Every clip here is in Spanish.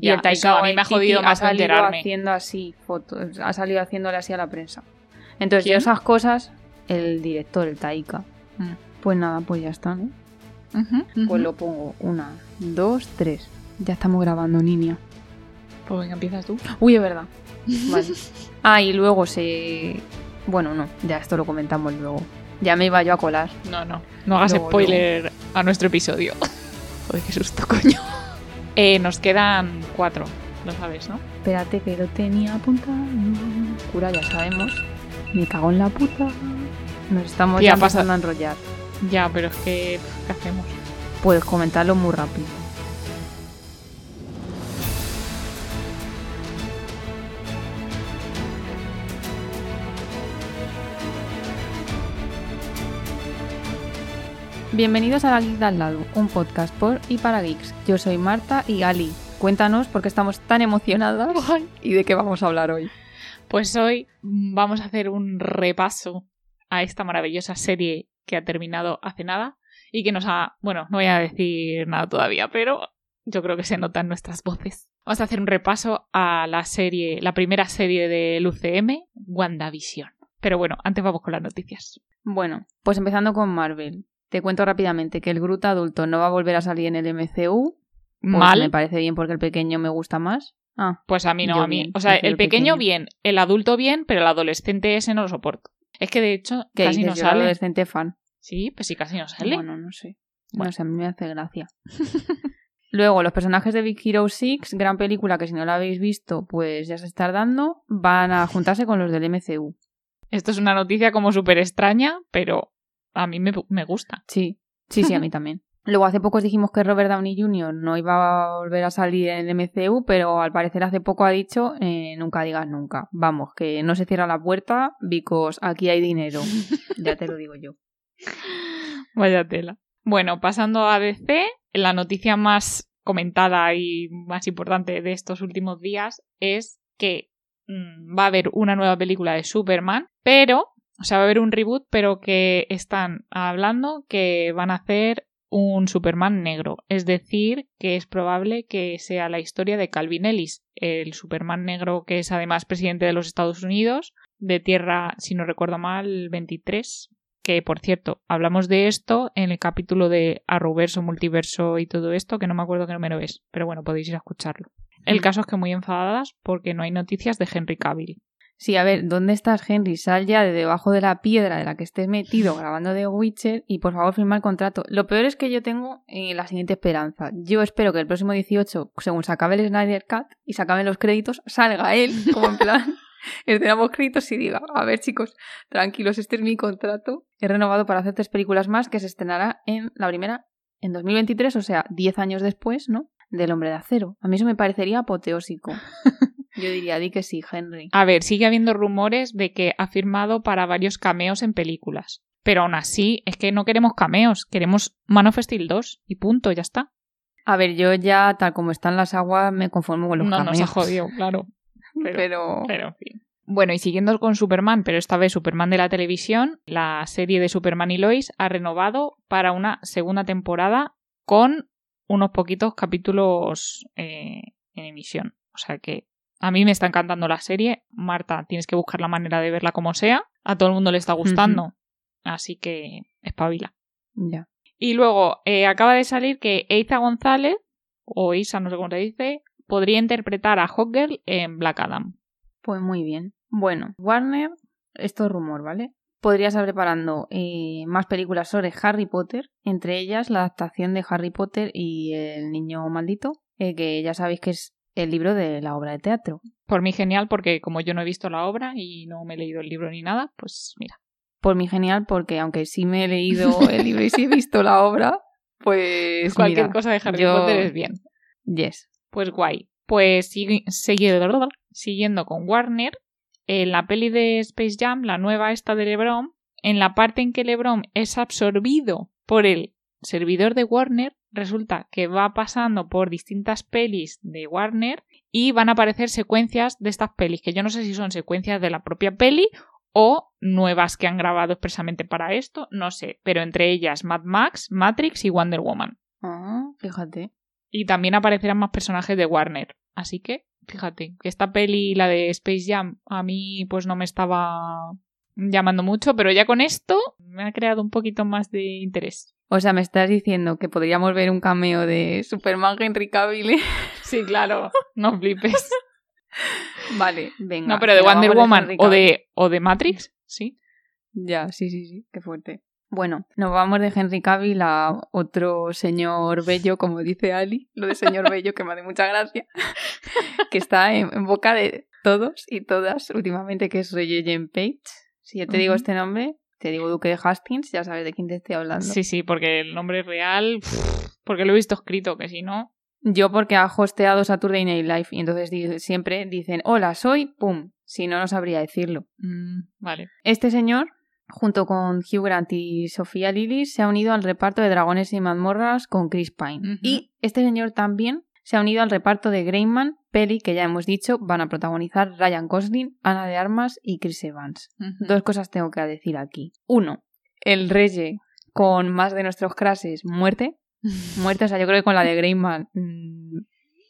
y el Taika a mí me ha jodido más ha salido enterarme. haciendo así fotos, ha salido haciéndole así a la prensa. Entonces, ¿Quién? yo esas cosas, el director, el Taika, Mm. pues nada, pues ya está, ¿no? Pues lo pongo. Una, dos, tres. Ya estamos grabando, niña. Pues venga, empiezas tú. Uy, es verdad. Vale. Ah, y luego se. Bueno, no, ya esto lo comentamos luego. Ya me iba yo a colar. No, no. No hagas Luego, spoiler a nuestro episodio. Joder, qué susto, coño. Eh, nos quedan cuatro, lo sabes, ¿no? Espérate que lo tenía apuntado. Cura, ya sabemos. Me cago en la puta. Nos estamos Tía, ya pasa- empezando a enrollar. Ya, pero es que. ¿Qué hacemos? Puedes comentarlo muy rápido. Bienvenidos a La Geek de al lado, un podcast por y para geeks. Yo soy Marta y Gali. Cuéntanos por qué estamos tan emocionadas y de qué vamos a hablar hoy. Pues hoy vamos a hacer un repaso a esta maravillosa serie que ha terminado hace nada y que nos ha. Bueno, no voy a decir nada todavía, pero yo creo que se notan nuestras voces. Vamos a hacer un repaso a la serie, la primera serie del UCM, WandaVision. Pero bueno, antes vamos con las noticias. Bueno, pues empezando con Marvel. Te cuento rápidamente que el Groot adulto no va a volver a salir en el MCU. Pues Mal, Me parece bien porque el pequeño me gusta más. Ah, pues a mí no, a mí. bien, o sea, el pequeño pequeño. bien, el adulto bien, pero el adolescente ese no lo soporto. Es que de hecho que casi dices no yo sale. adolescente fan. Sí, pues sí, casi no sale. Bueno, no sé. Bueno. No sé, a mí me hace gracia. Luego, los personajes de Big Hero 6, gran película que si no la habéis visto, pues ya se está dando, van a juntarse con los del MCU. Esto es una noticia como súper extraña, pero a mí me, me gusta. Sí, sí, sí, a mí también. Luego, hace poco os dijimos que Robert Downey Jr. no iba a volver a salir en el MCU, pero al parecer hace poco ha dicho eh, nunca digas nunca. Vamos, que no se cierra la puerta, because aquí hay dinero. ya te lo digo yo. Vaya tela. Bueno, pasando a DC, la noticia más comentada y más importante de estos últimos días es que mm, va a haber una nueva película de Superman, pero, o sea, va a haber un reboot, pero que están hablando que van a hacer un Superman negro. Es decir, que es probable que sea la historia de Calvin Ellis, el Superman negro que es además presidente de los Estados Unidos, de Tierra, si no recuerdo mal, 23, que por cierto, hablamos de esto en el capítulo de Arrowverso, Multiverso y todo esto, que no me acuerdo qué número es, pero bueno, podéis ir a escucharlo. El caso es que muy enfadadas porque no hay noticias de Henry Cavill. Sí, a ver, ¿dónde estás, Henry? Sal ya de debajo de la piedra de la que estés metido grabando The Witcher y por favor firma el contrato. Lo peor es que yo tengo eh, la siguiente esperanza. Yo espero que el próximo 18, según se acabe el Snyder Cut y se acaben los créditos, salga él, como en plan, estrenamos créditos y diga, a ver chicos, tranquilos, este es mi contrato. He renovado para hacer tres películas más que se estrenará en la primera en 2023, o sea, 10 años después, ¿no? Del Hombre de Acero. A mí eso me parecería apoteósico. Yo diría, di que sí, Henry. A ver, sigue habiendo rumores de que ha firmado para varios cameos en películas. Pero aún así, es que no queremos cameos, queremos Man of Steel 2 y punto, ya está. A ver, yo ya, tal como están las aguas, me conformo con los no nos ha cameos. jodido, claro. Pero, Pero... pero, en fin. Bueno, y siguiendo con Superman, pero esta vez Superman de la televisión, la serie de Superman y Lois ha renovado para una segunda temporada con unos poquitos capítulos eh, en emisión. O sea que a mí me está encantando la serie. Marta, tienes que buscar la manera de verla como sea. A todo el mundo le está gustando. Así que espabila. Ya. Y luego eh, acaba de salir que Eiza González, o Isa, no sé cómo se dice, podría interpretar a Hawkgirl en Black Adam. Pues muy bien. Bueno, Warner, esto es rumor, ¿vale? Podría estar preparando eh, más películas sobre Harry Potter, entre ellas la adaptación de Harry Potter y el niño maldito, eh, que ya sabéis que es el libro de la obra de teatro. Por mí genial porque como yo no he visto la obra y no me he leído el libro ni nada, pues mira. Por mí genial, porque aunque sí me he leído el libro y sí he visto la obra, pues Cualquier mira, cosa de Harry yo- Potter es bien. Yes. Pues guay. Pues siguiendo con Warner, en la peli de Space Jam, la nueva esta de LeBron, en la parte en que LeBron es absorbido por el servidor de Warner, resulta que va pasando por distintas pelis de Warner y van a aparecer secuencias de estas pelis, que yo no sé si son secuencias de la propia peli o nuevas que han grabado expresamente para esto, no sé, pero entre ellas Mad Max, Matrix y Wonder Woman. Ah, fíjate. Y también aparecerán más personajes de Warner. Así que, fíjate, que esta peli, la de Space Jam, a mí pues no me estaba llamando mucho, pero ya con esto me ha creado un poquito más de interés. O sea, me estás diciendo que podríamos ver un cameo de Superman Henry Cavill. Sí, claro, no flipes. vale, venga. No, pero de Wonder Woman o de, o de Matrix, sí. Ya, sí, sí, sí, qué fuerte. Bueno, nos vamos de Henry Cavill a otro señor bello, como dice Ali, lo de señor bello que me hace mucha gracia, que está en, boca de todos y todas últimamente, que es Reggie Page. Si yo te digo este nombre, te digo Duque de Hastings, ya sabes de quién te estoy hablando. Sí, sí, porque el nombre es real, porque lo he visto escrito, que si no... Yo porque ha hosteado Saturday Night Live y entonces siempre dicen, hola, soy, pum, si no, no sabría decirlo. Mm, vale. Este señor, junto con Hugh Grant y Sofía Lilly, se ha unido al reparto de Dragones y Mazmorras con Chris Pine. Y este señor también se ha unido al reparto de Greyman, peli que ya hemos dicho van a protagonizar Ryan Gosling, Ana de Armas y Chris Evans. Dos cosas tengo que decir aquí. Uno, el rey con más de nuestros crases, muerte. muerte, o sea, yo creo que con la de Greyman, mm,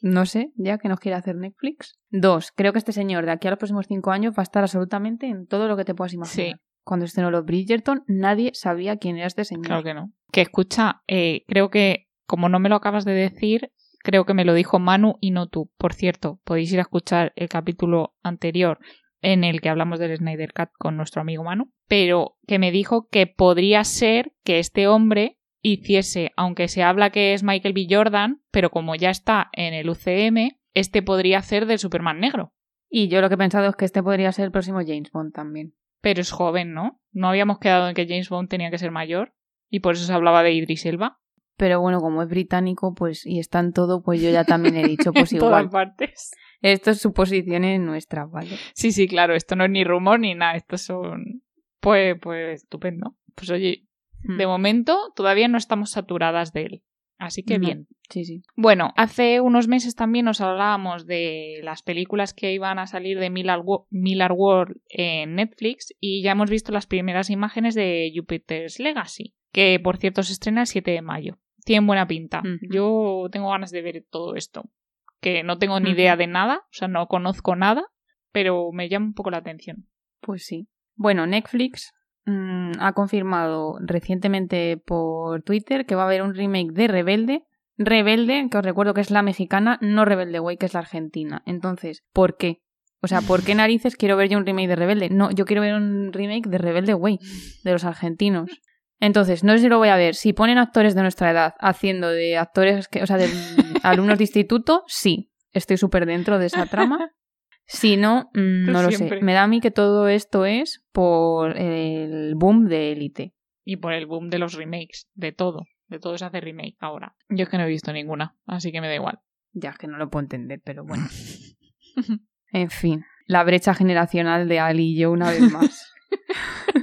no sé, ya que nos quiere hacer Netflix. Dos, creo que este señor de aquí a los próximos cinco años va a estar absolutamente en todo lo que te puedas imaginar. Sí. Cuando estrenó los Bridgerton, nadie sabía quién era este señor. Claro que no. Que escucha, eh, creo que, como no me lo acabas de decir, creo que me lo dijo Manu y no tú. Por cierto, podéis ir a escuchar el capítulo anterior en el que hablamos del Snyder Cut con nuestro amigo Manu, pero que me dijo que podría ser que este hombre hiciese, aunque se habla que es Michael B. Jordan, pero como ya está en el UCM, este podría ser del Superman negro. Y yo lo que he pensado es que este podría ser el próximo James Bond también. Pero es joven, ¿no? No habíamos quedado en que James Bond tenía que ser mayor y por eso se hablaba de Idris Elba. Pero bueno, como es británico, pues y está en todo, pues yo ya también he dicho, pues igual. todas partes. Esto es suposiciones nuestras, ¿vale? Sí, sí, claro, esto no es ni rumor ni nada, esto son... Pues, pues, estupendo. Pues oye, hmm. de momento todavía no estamos saturadas de él. Así que bien. Sí, sí. Bueno, hace unos meses también nos hablábamos de las películas que iban a salir de Miller, World en Netflix y ya hemos visto las primeras imágenes de Jupiter's Legacy, que por cierto se estrena el 7 de mayo tienen buena pinta. Yo tengo ganas de ver todo esto. Que no tengo ni idea de nada, o sea, no conozco nada, pero me llama un poco la atención. Pues sí. Bueno, Netflix mm, ha confirmado recientemente por Twitter que va a haber un remake de Rebelde. Rebelde, que os recuerdo que es la mexicana, no Rebelde Way, que es la argentina. Entonces, ¿por qué? O sea, ¿por qué narices quiero ver yo un remake de Rebelde? No, yo quiero ver un remake de Rebelde Way, de los argentinos. Entonces, no sé si lo voy a ver. Si ponen actores de nuestra edad haciendo de actores, que, o sea, de alumnos de instituto, sí, estoy súper dentro de esa trama. Si no, mm, no lo sé. Me da a mí que todo esto es por el boom de Elite. Y por el boom de los remakes, de todo. De todo se hace remake ahora. Yo es que no he visto ninguna, así que me da igual. Ya es que no lo puedo entender, pero bueno. en fin, la brecha generacional de Ali y yo una vez más.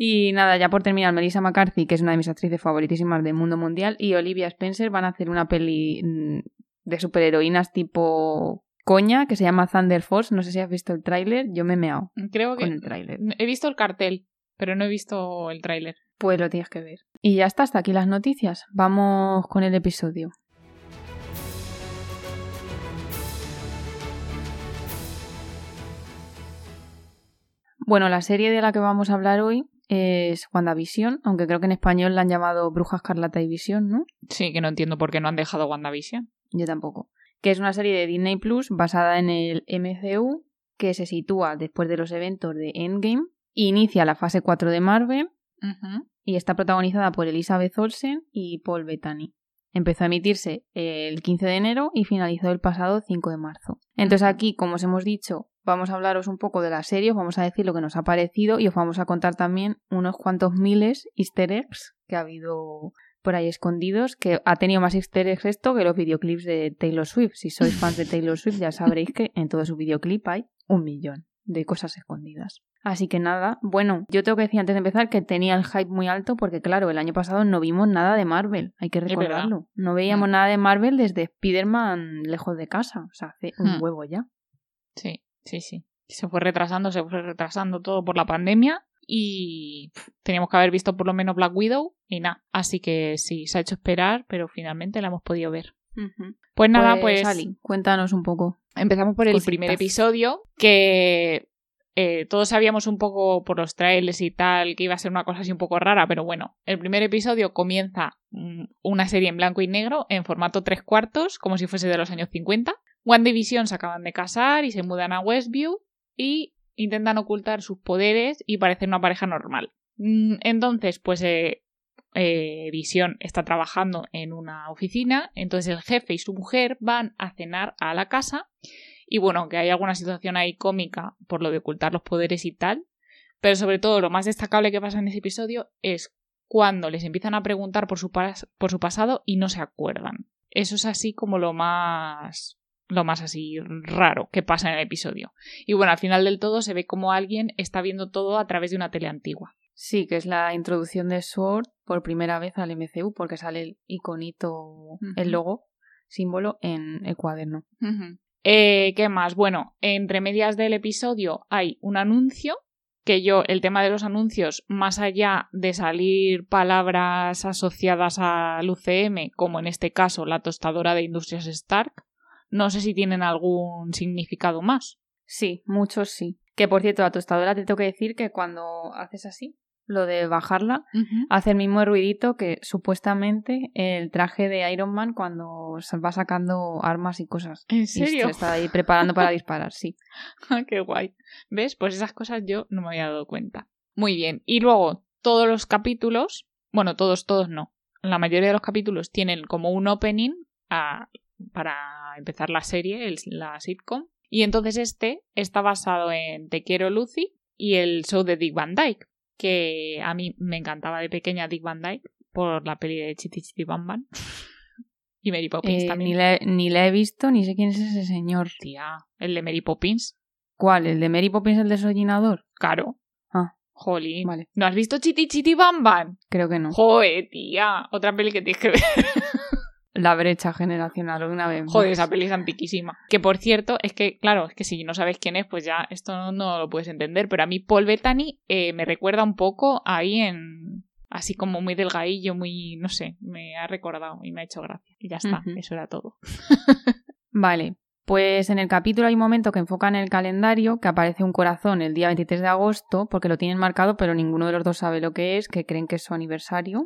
Y nada, ya por terminar, Melissa McCarthy, que es una de mis actrices favoritísimas del mundo mundial, y Olivia Spencer van a hacer una peli mm, de superheroínas tipo coña que se llama Thunder Force. No sé si has visto el tráiler, yo me he meado Creo que con el tráiler. He visto el cartel, pero no he visto el tráiler. Pues lo tienes que ver. Y ya está, hasta aquí las noticias. Vamos con el episodio. Bueno, la serie de la que vamos a hablar hoy es WandaVision, aunque creo que en español la han llamado Bruja Escarlata y Visión, ¿no? Sí, que no entiendo por qué no han dejado WandaVision. Yo tampoco. Que es una serie de Disney Plus basada en el MCU, que se sitúa después de los eventos de Endgame, inicia la fase 4 de Marvel y está protagonizada por Elizabeth Olsen y Paul Bettany. Empezó a emitirse el 15 de enero y finalizó el pasado 5 de marzo. Entonces aquí, como os hemos dicho, vamos a hablaros un poco de la serie, os vamos a decir lo que nos ha parecido y os vamos a contar también unos cuantos miles easter eggs que ha habido por ahí escondidos, que ha tenido más easter eggs esto que los videoclips de Taylor Swift. Si sois fans de Taylor Swift ya sabréis que en todo su videoclip hay un millón de cosas escondidas. Así que nada, bueno, yo tengo que decir antes de empezar que tenía el hype muy alto porque claro, el año pasado no vimos nada de Marvel, hay que recordarlo. No veíamos mm. nada de Marvel desde Spider-Man lejos de casa, o sea, hace un hmm. huevo ya. Sí, sí, sí. Se fue retrasando, se fue retrasando todo por la pandemia y teníamos que haber visto por lo menos Black Widow y nada. Así que sí, se ha hecho esperar, pero finalmente la hemos podido ver. Pues nada, pues. cuéntanos un poco. Empezamos por el primer episodio, que eh, todos sabíamos un poco por los trailers y tal que iba a ser una cosa así un poco rara, pero bueno, el primer episodio comienza mm, una serie en blanco y negro en formato tres cuartos, como si fuese de los años 50. One Division se acaban de casar y se mudan a Westview y intentan ocultar sus poderes y parecer una pareja normal. Mm, entonces, pues eh, eh, está trabajando en una oficina, entonces el jefe y su mujer van a cenar a la casa y bueno, que hay alguna situación ahí cómica por lo de ocultar los poderes y tal, pero sobre todo lo más destacable que pasa en ese episodio es cuando les empiezan a preguntar por su, por su pasado y no se acuerdan. Eso es así como lo más lo más así raro que pasa en el episodio. Y bueno, al final del todo se ve como alguien está viendo todo a través de una tele antigua. Sí, que es la introducción de Sword por primera vez al MCU, porque sale el iconito, el logo, símbolo en el cuaderno. Eh, ¿Qué más? Bueno, entre medias del episodio hay un anuncio que yo, el tema de los anuncios, más allá de salir palabras asociadas al UCM, como en este caso la tostadora de Industrias Stark, no sé si tienen algún significado más. Sí, muchos sí. Que por cierto, la tostadora te tengo que decir que cuando haces así, lo de bajarla, hace el mismo ruidito que supuestamente el traje de Iron Man cuando va sacando armas y cosas. ¿En serio? se está ahí preparando para disparar, sí. Ah, qué guay. ¿Ves? Pues esas cosas yo no me había dado cuenta. Muy bien. Y luego, todos los capítulos, bueno, todos, todos no. La mayoría de los capítulos tienen como un opening a para empezar la serie, la sitcom. Y entonces este está basado en Te quiero Lucy y el show de Dick Van Dyke, que a mí me encantaba de pequeña Dick Van Dyke por la peli de Chiti Chiti Bam Bam. y Mary Poppins eh, también. Ni la, ni la he visto, ni sé quién es ese señor. Tía, el de Mary Poppins. ¿Cuál? ¿El de Mary Poppins, el desollinador? Claro. Ah. Jolín. Vale. ¿No has visto Chiti Chiti Bam Bam? Creo que no. Joder, tía. Otra peli que tienes que ver. la brecha generacional una vez. Joder, esa peli es antiquísima. Que por cierto, es que, claro, es que si no sabes quién es, pues ya esto no, lo puedes entender. Pero a mí Paul Bettany eh, me recuerda un poco ahí en. Así como muy delgadillo, muy. No sé, me ha recordado y me ha hecho gracia. Y ya está, eso era todo. vale. Pues en el capítulo hay un momento que enfoca en el calendario, que aparece un corazón el día 23 de agosto, porque lo tienen marcado, pero ninguno de los dos sabe lo que es, que creen que es su aniversario.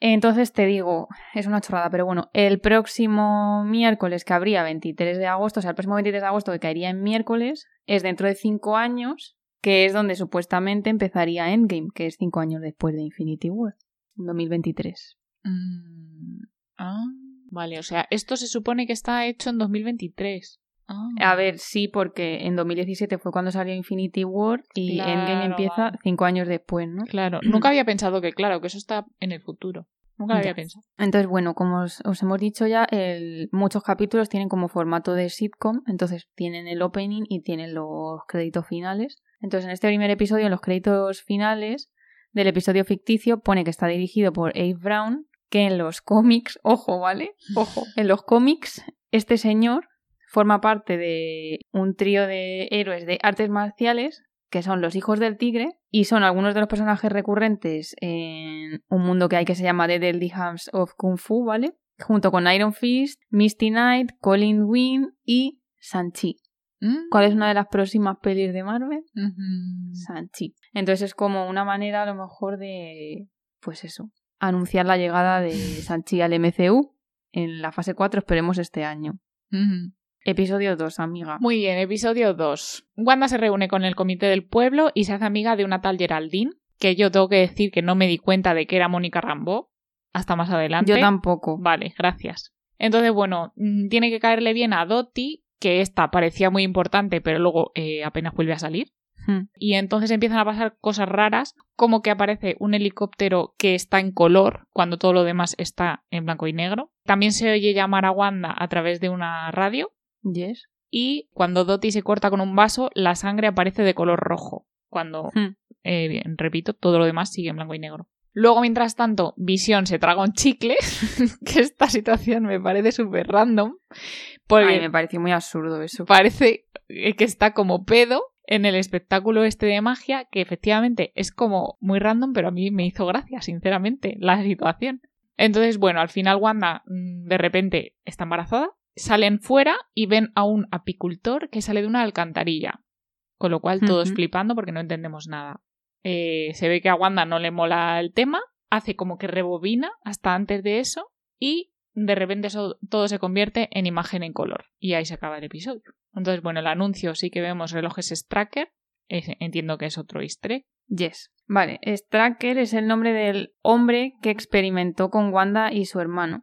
Entonces te digo, es una chorrada, pero bueno, el próximo miércoles que habría 23 de agosto, o sea, el próximo 23 de agosto que caería en miércoles, es dentro de 5 años, que es donde supuestamente empezaría Endgame, que es 5 años después de Infinity War, 2023. Mm, ah, vale, o sea, esto se supone que está hecho en 2023. A ver, sí, porque en 2017 fue cuando salió Infinity War y Endgame empieza cinco años después, ¿no? Claro, nunca había pensado que, claro, que eso está en el futuro. Nunca lo había pensado. Entonces, bueno, como os, hemos dicho ya, el, muchos capítulos tienen como formato de sitcom, entonces tienen el opening y tienen los créditos finales. Entonces, en este primer episodio, en los créditos finales del episodio ficticio, pone que está dirigido por Abe Brown, que en los cómics, ojo, ¿vale? Ojo, en los cómics, este señor forma parte de un trío de héroes de artes marciales que son los hijos del tigre y son algunos de los personajes recurrentes en un mundo que hay que se llama The Deadly Hands of Kung Fu, ¿vale? Junto con Iron Fist, Misty Knight, Colin Wynn y Sanchi. Mm. ¿Cuál es una de las próximas pelis de Marvel? Sanchi. Entonces es como una manera a lo mejor de, pues eso, anunciar la llegada de Sanchi al MCU en la fase 4, esperemos este año. Episodio 2, amiga. Muy bien, episodio 2. Wanda se reúne con el comité del pueblo y se hace amiga de una tal Geraldine, que yo tengo que decir que no me di cuenta de que era Mónica Rambeau hasta más adelante. Yo tampoco. Vale, gracias. Entonces, bueno, mm, tiene que caerle bien a Dottie, que esta parecía muy importante, pero luego eh, apenas vuelve a salir. Hmm. Y entonces empiezan a pasar cosas raras, como que aparece un helicóptero que está en color cuando todo lo demás está en blanco y negro. También se oye llamar a Wanda a través de una radio Yes. Y cuando Dottie se corta con un vaso, la sangre aparece de color rojo. Cuando, hmm. eh, repito, todo lo demás sigue en blanco y negro. Luego, mientras tanto, Visión se traga un chicle, que esta situación me parece súper random. Porque me pareció muy absurdo eso. Parece que está como pedo en el espectáculo este de magia, que efectivamente es como muy random, pero a mí me hizo gracia, sinceramente, la situación. Entonces, bueno, al final Wanda mm, de repente está embarazada, salen fuera y ven a un apicultor que sale de una alcantarilla. Con lo cual todos Ujú. flipando porque no entendemos nada. Eh, se ve que a Wanda no le mola el tema, hace como que rebobina hasta antes de eso y de repente eso todo se convierte en imagen en color. Y ahí se acaba el episodio. Entonces, bueno, el anuncio sí que vemos relojes Stracker. Entiendo que es otro easter egg. Yes. Vale, Stracker es el nombre del hombre que experimentó con Wanda y su hermano.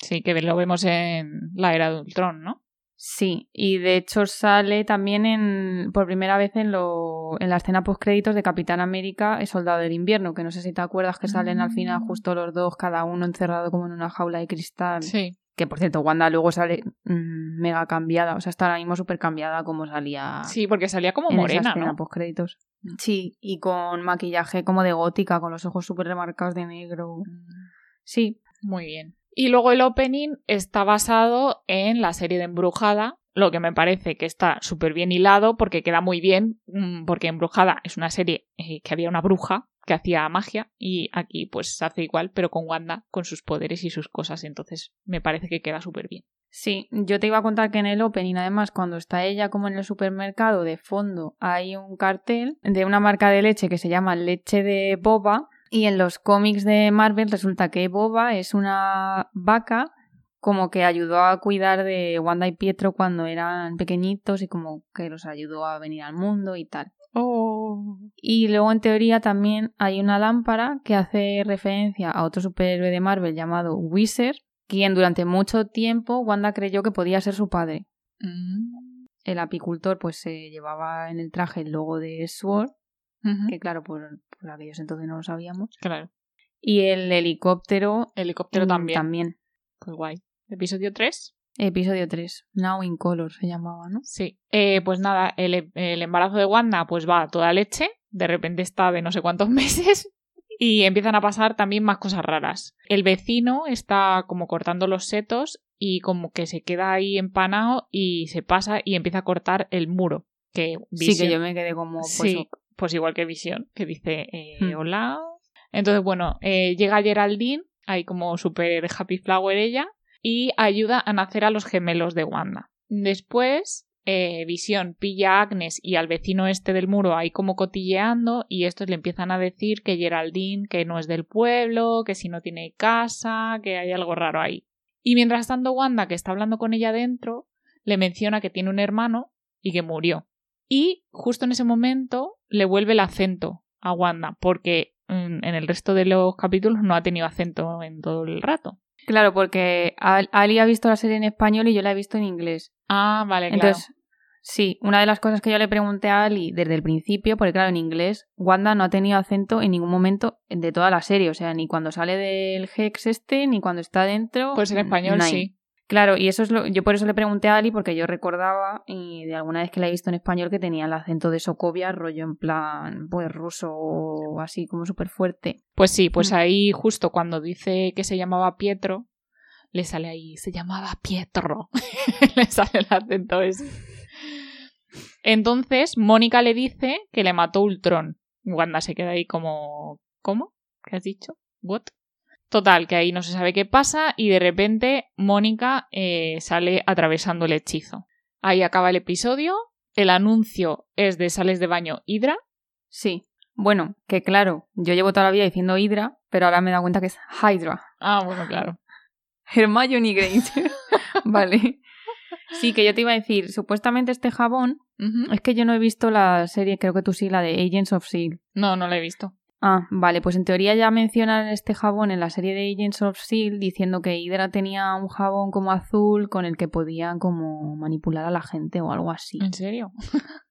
Sí, que lo vemos en la era de Ultron, ¿no? Sí, y de hecho sale también en, por primera vez en, lo, en la escena post-créditos de Capitán América, el Soldado del Invierno, que no sé si te acuerdas que salen al final Mm. justo los dos, cada uno encerrado como en una jaula de cristal. Sí. Que por cierto, Wanda luego sale mm, mega cambiada, o sea, está ahora mismo súper cambiada como salía Sí, porque salía como en esa morena, escena ¿no? post-créditos. Sí, y con maquillaje como de gótica, con los ojos súper remarcados de negro. Sí, Muy bien. Y luego el opening está basado en la serie de Embrujada, lo que me parece que está súper bien hilado porque queda muy bien, mm, porque Embrujada es una serie eh, que había una bruja que hacía magia y aquí pues se hace igual, pero con Wanda, con sus poderes y sus cosas, entonces me parece que queda súper bien. Sí, yo te iba a contar que en el opening, además, cuando está ella como en el supermercado, de fondo hay un cartel de una marca de leche que se llama Leche de Boba. Y en los cómics de Marvel resulta que Boba es una vaca como que ayudó a cuidar de Wanda y Pietro cuando eran pequeñitos y como que los ayudó a venir al mundo y tal. Oh. Y luego en teoría también hay una lámpara que hace referencia a otro superhéroe de Marvel llamado Wizard, quien durante mucho tiempo Wanda creyó que podía ser su padre. Mm. El apicultor pues se llevaba en el traje el logo de Sword, Que claro, por, por aquellos entonces no lo sabíamos. Claro. Y el helicóptero Helicóptero mm, también. también. Pues guay. Episodio 3. Episodio 3, Now in Color se llamaba, ¿no? Sí. Eh, pues nada, el, el embarazo de Wanda pues va a toda leche. De repente está de no sé cuántos meses. Y empiezan a pasar también más cosas raras. El vecino está como cortando los setos y como que se queda ahí empanado y se pasa y empieza a cortar el muro. Que Sí, que yo me quedé como... Pues, Sí, pues igual que Visión, que dice eh, Hmm. hola. Entonces, bueno, eh, llega Geraldine, ahí como super happy flower ella, y ayuda a nacer a los gemelos de Wanda. Después, eh, Visión pilla a Agnes y al vecino este del muro ahí como cotilleando, y estos le empiezan a decir que Geraldine que no es del pueblo, que si no tiene casa, que hay algo raro ahí. Y mientras tanto, Wanda, que está hablando con ella dentro, le menciona que tiene un hermano y que murió. Y justo en ese momento le vuelve el acento a Wanda, porque mm, en el resto de los capítulos no ha tenido acento en todo el rato. Claro, porque Al- Ali ha visto la serie en español y yo la he visto en inglés. Ah, vale, claro. Entonces, sí, una de las cosas que yo le pregunté a Ali desde el principio, porque claro, en inglés, Wanda no ha tenido acento en ningún momento de toda la serie, o sea, ni cuando sale del Hex este, ni cuando está dentro. Pues en español sí. Claro, y eso es lo, yo por eso le pregunté a Ali, porque yo recordaba y de alguna vez que la he visto en español que tenía el acento de Sokovia, rollo en plan, pues ruso o así como súper fuerte. Pues sí, pues Mm. ahí justo cuando dice que se llamaba Pietro, le sale ahí, se llamaba Pietro. le sale el acento ese. Entonces, Mónica le dice que le mató Ultron. Wanda se queda ahí como... ¿Cómo? ¿Qué has dicho? ¿What? Total, que ahí no se sabe qué pasa y de repente Mónica eh, sale atravesando el hechizo. Ahí acaba el episodio. El anuncio es de sales de baño Hydra. Sí. Bueno, que claro, yo llevo toda la vida diciendo Hydra, pero ahora me he dado cuenta que es Hydra. Ah, bueno, claro. Hermione Granger. vale. Sí, que yo te iba a decir, supuestamente este jabón, es que yo no he visto la serie, creo que tú sí, la de Agents of S.H.I.E.L.D. No, no lo he visto. Ah, vale, pues en teoría ya mencionan este jabón en la serie de Agents of S.H.I.E.L.D. diciendo que Hydra tenía un jabón como azul con el que podían como manipular a la gente o algo así. ¿En serio?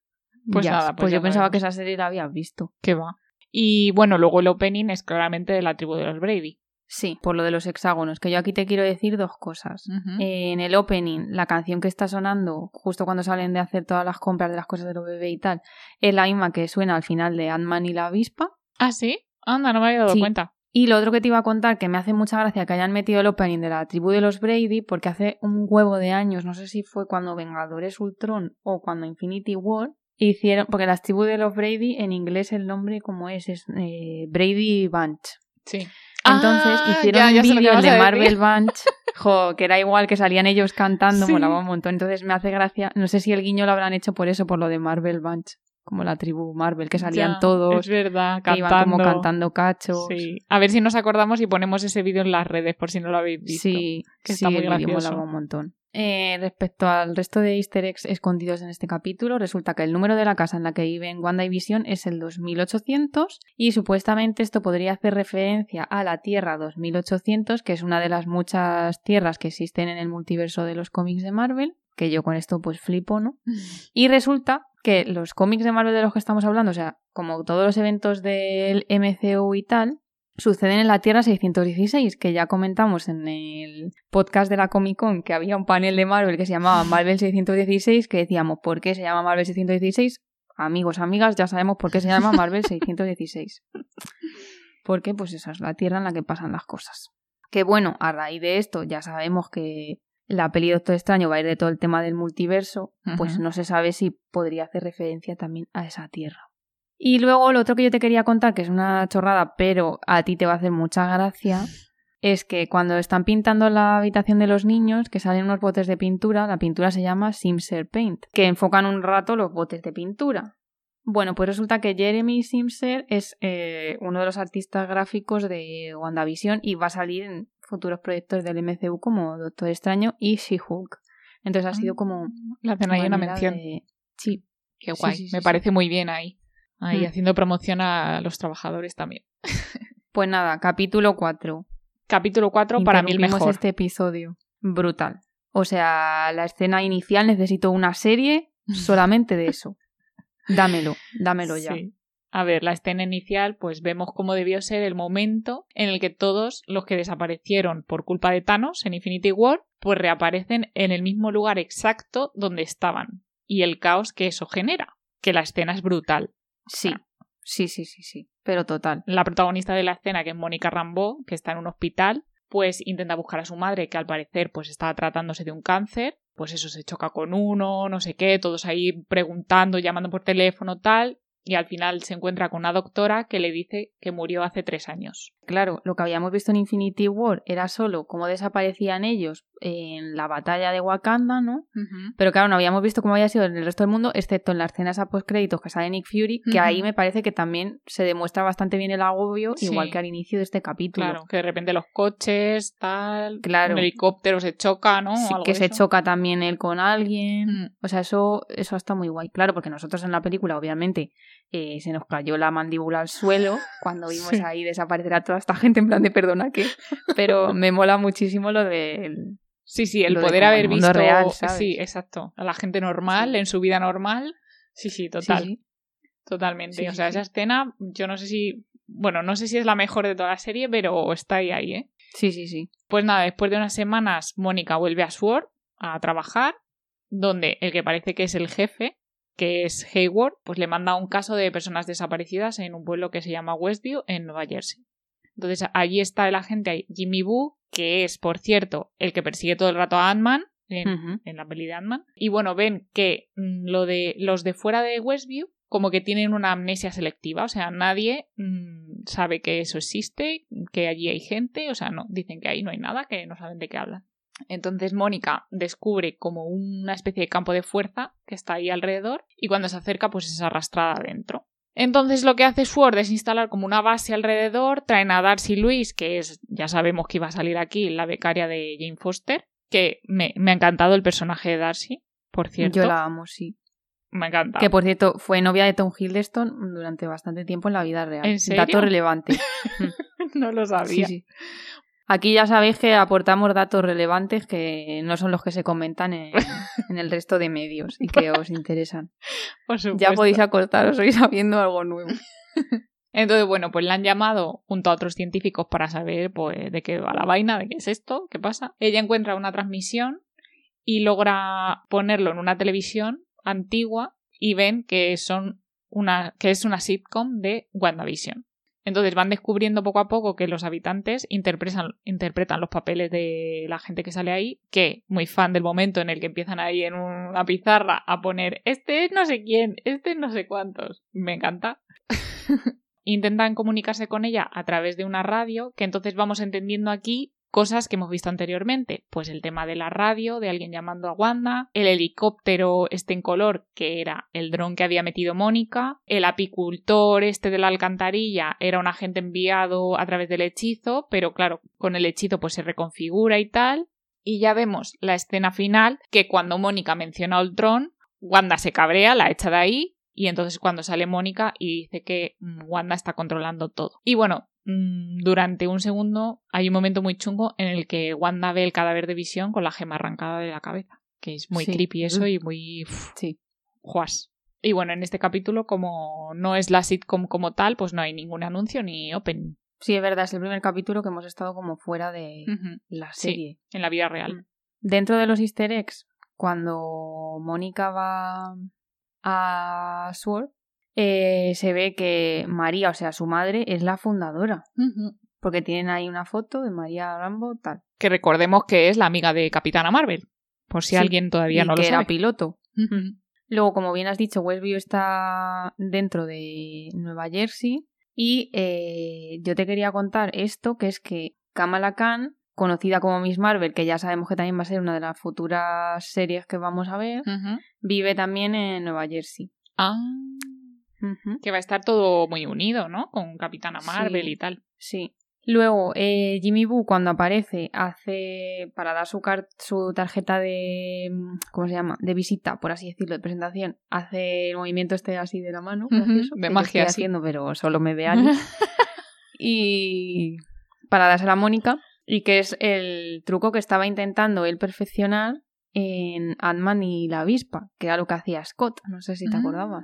Pues Ya, nada, pues ya yo pensaba que esa serie la habías visto. ¿Qué va? Y bueno, luego el opening es claramente de la tribu de los Brady. Sí, por lo de los hexágonos, que yo aquí te quiero decir dos cosas. Ujú. En el opening, la canción que está sonando justo cuando salen de hacer todas las compras de las cosas de los bebés y tal, es la misma que suena al final de Ant-Man y la avispa. ¿Ah, sí? Anda, no me había dado Sí. cuenta. Y lo otro que te iba a contar, que me hace mucha gracia que hayan metido el opening de la tribu de los Brady, porque hace un huevo de años, no sé si fue cuando Vengadores Ultron o cuando Infinity War, hicieron, porque las tribus de los Brady en inglés el nombre como es, es eh, Brady Bunch. Sí. Entonces Ah, hicieron ya, ya un vídeo de. Marvel Bunch, jo, que era igual que salían ellos cantando, Sí. molaba un montón. Entonces me hace gracia, no sé si el guiño lo habrán hecho por eso, por lo de Marvel Bunch, como la tribu Marvel, que salían Ya, todos, Es verdad, que iban como cantando cachos. Sí. A ver si nos acordamos y ponemos ese vídeo en las redes por si no lo habéis visto. Sí, que sí, está muy el gracioso. un montón. Eh, respecto al resto de easter eggs escondidos en este capítulo, resulta que el número de la casa en la que vive en WandaVision es el 2800 y supuestamente esto podría hacer referencia a la Tierra 2800, que es una de las muchas tierras que existen en el multiverso de los cómics de Marvel, que yo con esto pues flipo, ¿no? Y resulta que los cómics de Marvel de los que estamos hablando, o sea, como todos los eventos del MCU y tal, suceden en la Tierra 616, que ya comentamos en el podcast de la Comic Con, que había un panel de Marvel que se llamaba Marvel 616, que decíamos, ¿por qué se llama Marvel 616? Amigos, amigas, ya sabemos por qué se llama Marvel 616. Porque pues esa es la Tierra en la que pasan las cosas. Que bueno, a raíz de esto ya sabemos que la peli Doctor Extraño va a ir de todo el tema del multiverso, pues no se sabe si podría hacer referencia también a esa Tierra. Y luego lo otro que yo te quería contar, que es una chorrada, pero a ti te va a hacer mucha gracia, es que cuando están pintando la habitación de los niños, que salen unos botes de pintura, la pintura se llama Simser Paint, que enfocan un rato los botes de pintura. Bueno, pues resulta que Jeremy Simser es eh, uno de los artistas gráficos de WandaVision y va a salir en futuros proyectos del MCU como Doctor Extraño y She-Hulk. Entonces ha sido como... La hacen ahí una mención. de- Sí, Qué guay. sí, sí, Me parece muy bien ahí. Ahí Mm. haciendo promoción a los trabajadores también. pues nada, capítulo 4. Capítulo 4 para mí el mejor. este episodio. Brutal. O sea, la escena inicial necesito una serie solamente de eso. Dámelo, dámelo ya. Sí. A ver, la escena inicial, pues vemos cómo debió ser el momento en el que todos los que desaparecieron por culpa de Thanos en Infinity War, pues reaparecen en el mismo lugar exacto donde estaban. Y el caos que eso genera. Que la escena es brutal. Sí, sí, sí, sí, sí. Pero total. La protagonista de la escena, que es Mónica Rambeau, que está en un hospital, pues intenta buscar a su madre, que al parecer pues estaba tratándose de un cáncer. Pues eso se choca con uno, no sé qué, todos ahí preguntando, llamando por teléfono, tal. Y al final se encuentra con una doctora que le dice que murió hace tres años. Claro, lo que habíamos visto en Infinity War era solo cómo desaparecían ellos en la batalla de Wakanda, ¿no? Pero claro, no habíamos visto cómo había sido en el resto del mundo, excepto en las escenas a postcréditos que sale Nick Fury, que ahí me parece que también se demuestra bastante bien el agobio, Sí. igual que al inicio de este capítulo. Claro, que de repente los coches, tal, Claro. un helicóptero se choca, ¿no? Sí, Algo que de se eso. choca también él con alguien. Mm. O sea, eso, eso está muy guay. Claro, porque nosotros en la película, obviamente, eh, se nos cayó la mandíbula al suelo cuando vimos Sí. ahí desaparecer a toda esta gente en plan de perdona que. Pero me mola muchísimo lo del. Sí, sí, el poder haber el visto. real, ¿sabes? Sí, exacto. A la gente normal, Sí. en su vida normal. Sí, sí, total. Sí, sí. Totalmente. O sea, esa escena, yo no sé si. Bueno, no sé si es la mejor de toda la serie, pero está ahí, ahí, ¿eh? Sí, sí, sí. Pues nada, después de unas semanas, Mónica vuelve a Sword a trabajar, donde el que parece que es el jefe, que es Hayward, pues le manda un caso de personas desaparecidas en un pueblo que se llama Westview, en Nueva Jersey. Entonces, allí está el agente Jimmy Boo, que es, por cierto, el que persigue todo el rato a Ant-Man en, la peli de Ant-Man. Y bueno, ven que mm, lo de los de fuera de Westview como que tienen una amnesia selectiva, o sea, nadie mm, sabe que eso existe, que allí hay gente, o sea, no, dicen que ahí no hay nada, que no saben de qué hablan. Entonces Mónica descubre como una especie de campo de fuerza que está ahí alrededor y cuando se acerca pues es arrastrada adentro. Entonces lo que hace Sword es instalar como una base alrededor, traen a Darcy Lewis, que es, ya sabemos que iba a salir aquí, la becaria de Jane Foster, que me, me ha encantado el personaje de Darcy, por cierto. Yo la amo, sí. Me encanta. Que por cierto, fue novia de Tom Hiddleston durante bastante tiempo en la vida real. ¿En serio? Dato relevante. no lo Sí, sabía. sí. Aquí ya sabéis que aportamos datos relevantes que no son los que se comentan en, en el resto de medios y que os interesan. Por Ya supuesto. podéis acostaros hoy sabiendo algo nuevo. Entonces, bueno, pues la han llamado junto a otros científicos para saber pues, de qué va la vaina, de qué es esto, qué pasa. Ella encuentra una transmisión y logra ponerlo en una televisión antigua y ven que son una que es una sitcom de WandaVision. Entonces van descubriendo poco a poco que los habitantes interpretan, interpretan los papeles de la gente que sale ahí, que muy fan del momento en el que empiezan ahí en una pizarra a poner este es no sé quién, este es no sé cuántos. Me encanta. intentan comunicarse con ella a través de una radio, que entonces vamos entendiendo aquí cosas que hemos visto anteriormente. Pues el tema de la radio, de alguien llamando a Wanda, el helicóptero este en color, que era el dron que había metido Mónica, el apicultor este de la alcantarilla era un agente enviado a través del hechizo, pero claro, con el hechizo pues se reconfigura y tal. Y ya vemos la escena final, que cuando Mónica menciona al dron, Wanda se cabrea, la echa de ahí, y entonces cuando sale Mónica y dice que mm, Wanda está controlando todo. Y bueno, durante un segundo hay un momento muy chungo en el que Wanda ve el cadáver de visión con la gema arrancada de la cabeza. Que es muy creepy eso y muy. sí. Juas. Y bueno, en este capítulo, como no es la sitcom como tal, pues no hay ningún anuncio ni open. Sí, es verdad, es el primer capítulo que hemos estado como fuera de la serie. Sí, en la vida real. Mm. Dentro de los easter eggs, cuando Mónica va a Sword, eh, se ve que María, o sea, su madre, es la fundadora. Porque tienen ahí una foto de María Rambo, tal. Que recordemos que es la amiga de Capitana Marvel, por si alguien todavía no lo sabe. era piloto. Luego, como bien has dicho, Westview está dentro de Nueva Jersey. Y eh, yo te quería contar esto, que es que Kamala Khan, conocida como Miss Marvel, que ya sabemos que también va a ser una de las futuras series que vamos a ver, vive también en Nueva Jersey. Ah. Que va a estar todo muy unido, ¿no? Con Capitana Marvel y tal. Sí. Luego, eh, Jimmy Boo, cuando aparece, hace. para dar su, su tarjeta de. ¿cómo se llama? de visita, por así decirlo, de presentación, hace el movimiento este así de la mano. de magia. Estoy haciendo, pero solo me ve alguien. y. para dársela a Mónica. Y que es el truco que estaba intentando él perfeccionar en Ant-Man y la avispa, que era lo que hacía Scott. No sé si te acordabas.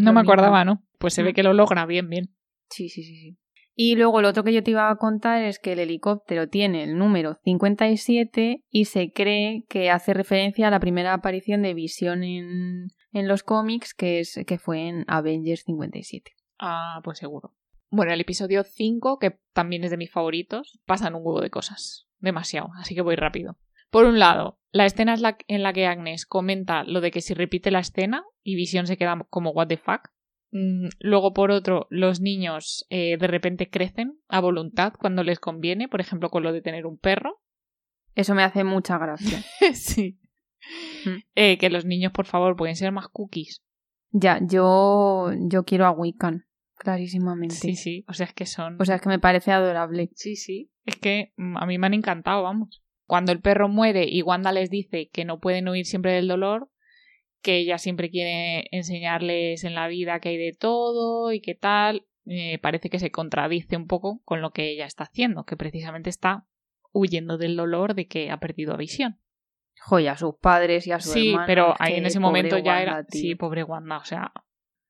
No me acordaba, ¿no? Pues se ve mm. que lo logra bien, bien. Sí, sí, sí, sí. Y luego lo otro que yo te iba a contar es que el helicóptero tiene el número 57 y se cree que hace referencia a la primera aparición de Visión en, en los cómics, que, es, que fue en Avengers 57. Ah, pues seguro. Bueno, el episodio 5, que también es de mis favoritos, pasan un huevo de cosas. Demasiado, así que voy rápido. Por un lado, la escena es la en la que Agnes comenta lo de que si repite la escena y Visión se queda como what the fuck. Mm, luego, por otro, los niños eh, de repente crecen a voluntad cuando les conviene, por ejemplo, con lo de tener un perro. Eso me hace mucha gracia. sí. Mm. Eh, que los niños, por favor, pueden ser más cookies. Ya, yo, yo quiero a Wiccan, clarísimamente. Sí, sí, o sea, es que son. O sea, es que me parece adorable. Sí, sí. Es que mm, a mí me han encantado, vamos. Cuando el perro muere y Wanda les dice que no pueden huir siempre del dolor, que ella siempre quiere enseñarles en la vida que hay de todo y qué tal, eh, parece que se contradice un poco con lo que ella está haciendo, que precisamente está huyendo del dolor de que ha perdido visión. Joya, a sus padres y a su Sí, pero ahí en ese momento ya era. Sí, pobre Wanda, o sea,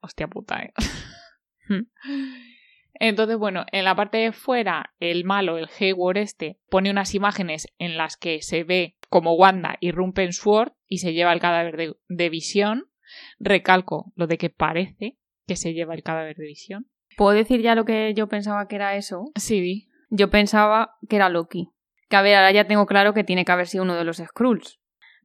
hostia puta, eh. Entonces, bueno, en la parte de fuera, el malo, el Hayward este, pone unas imágenes en las que se ve como Wanda irrumpe en Sword y se lleva el cadáver de, visión. Recalco lo de que parece que se lleva el cadáver de visión. ¿Puedo decir ya lo que yo pensaba que era eso? Sí, Yo pensaba que era Loki. Que a ver, ahora ya tengo claro que tiene que haber sido uno de los Skrulls.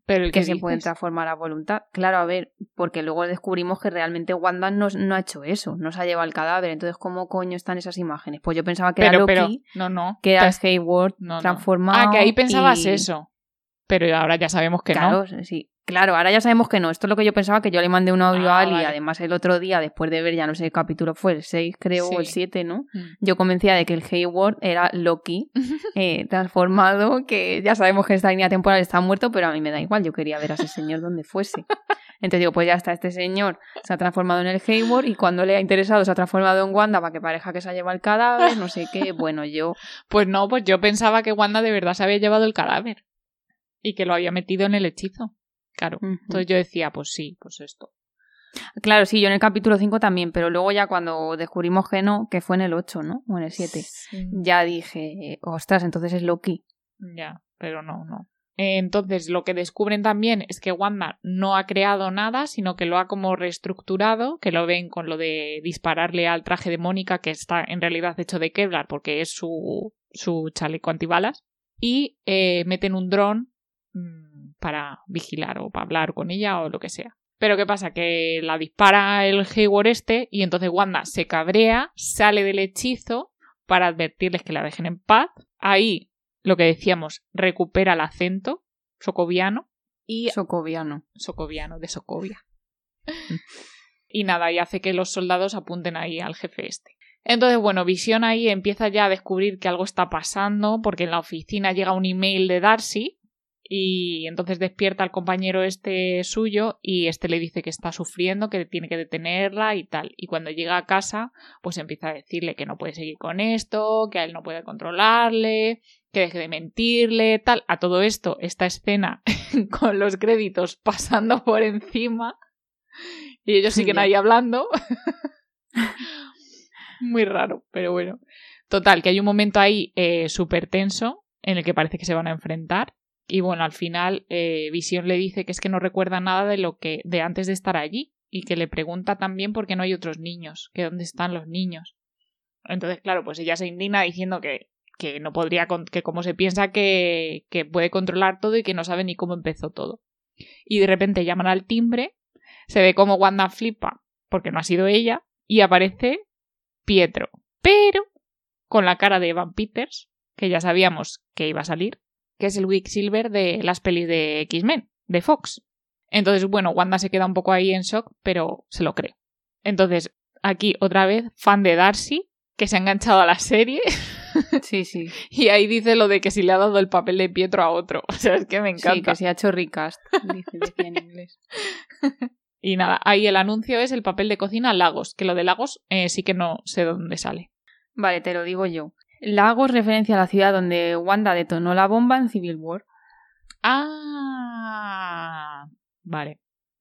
Pero el que, se puede transformar a voluntad. Claro, a ver, porque luego descubrimos que realmente Wanda no, no, ha hecho eso, no se ha llevado el cadáver. Entonces, ¿cómo coño están esas imágenes? Pues yo pensaba que era Loki, no, no, que era Hayward transformado. Ah, que ahí pensabas eso. Pero ahora ya sabemos que no. Claro, sí. Claro, ahora ya sabemos que no. Esto es lo que yo pensaba, que yo le mandé un audio ah, a Ali. Además, el otro día, después de ver, ya no sé qué capítulo fue, el 6 creo, o el 7, ¿no? Mm. Yo convencía de que el Hayward era Loki, eh, transformado, que ya sabemos que esta línea temporal está muerto, pero a mí me da igual. Yo quería ver a ese señor donde fuese. Entonces digo, pues ya está, este señor se ha transformado en el Hayward y cuando le ha interesado se ha transformado en Wanda para que pareja que se ha llevado el cadáver, no sé qué. Bueno, yo... Pues no, pues yo pensaba que Wanda de verdad se había llevado el cadáver y que lo había metido en el hechizo. Claro. Entonces yo decía, pues sí, pues esto. Claro, sí, yo en el capítulo 5 también, pero luego ya cuando descubrimos que no, que fue en el 8, ¿no? O en el 7, ya dije, ostras, entonces es Loki. Ya, pero no, no. Entonces lo que descubren también es que Wanda no ha creado nada, sino que lo ha como reestructurado, que lo ven con lo de dispararle al traje de Mónica, que está en realidad hecho de Kevlar porque es su, su chaleco antibalas, y eh, meten un dron mm, para vigilar o para hablar con ella o lo que sea. Pero ¿qué pasa? Que la dispara el Hayward este y entonces Wanda se cabrea, sale del hechizo para advertirles que la dejen en paz. Ahí, lo que decíamos, recupera el acento socoviano y... Socoviano. Socoviano, de Socovia. y nada, y hace que los soldados apunten ahí al jefe este. Entonces, bueno, Visión ahí empieza ya a descubrir que algo está pasando porque en la oficina llega un email de Darcy y entonces despierta al compañero este suyo y este le dice que está sufriendo, que tiene que detenerla y tal. Y cuando llega a casa, pues empieza a decirle que no puede seguir con esto, que a él no puede controlarle, que deje de mentirle, tal. A todo esto, esta escena con los créditos pasando por encima y ellos siguen ahí hablando. Muy raro, pero bueno. Total, que hay un momento ahí eh, súper tenso en el que parece que se van a enfrentar. Y bueno, al final eh, Visión le dice que es que no recuerda nada de lo que de antes de estar allí y que le pregunta también por qué no hay otros niños, que dónde están los niños. Entonces, claro, pues ella se indigna diciendo que, que no podría, que como se piensa que, que puede controlar todo y que no sabe ni cómo empezó todo. Y de repente llaman al timbre, se ve como Wanda flipa porque no ha sido ella y aparece Pietro, pero con la cara de Evan Peters, que ya sabíamos que iba a salir, que es el Silver de las pelis de X-Men, de Fox. Entonces, bueno, Wanda se queda un poco ahí en shock, pero se lo cree. Entonces, aquí otra vez, fan de Darcy, que se ha enganchado a la serie. Sí, sí. y ahí dice lo de que si le ha dado el papel de Pietro a otro. O sea, es que me encanta. Sí, que se ha hecho recast, dice, en inglés. Y nada, ahí el anuncio es el papel de cocina Lagos, que lo de Lagos eh, sí que no sé dónde sale. Vale, te lo digo yo. Lagos referencia a la ciudad donde Wanda detonó la bomba en Civil War. Ah, vale.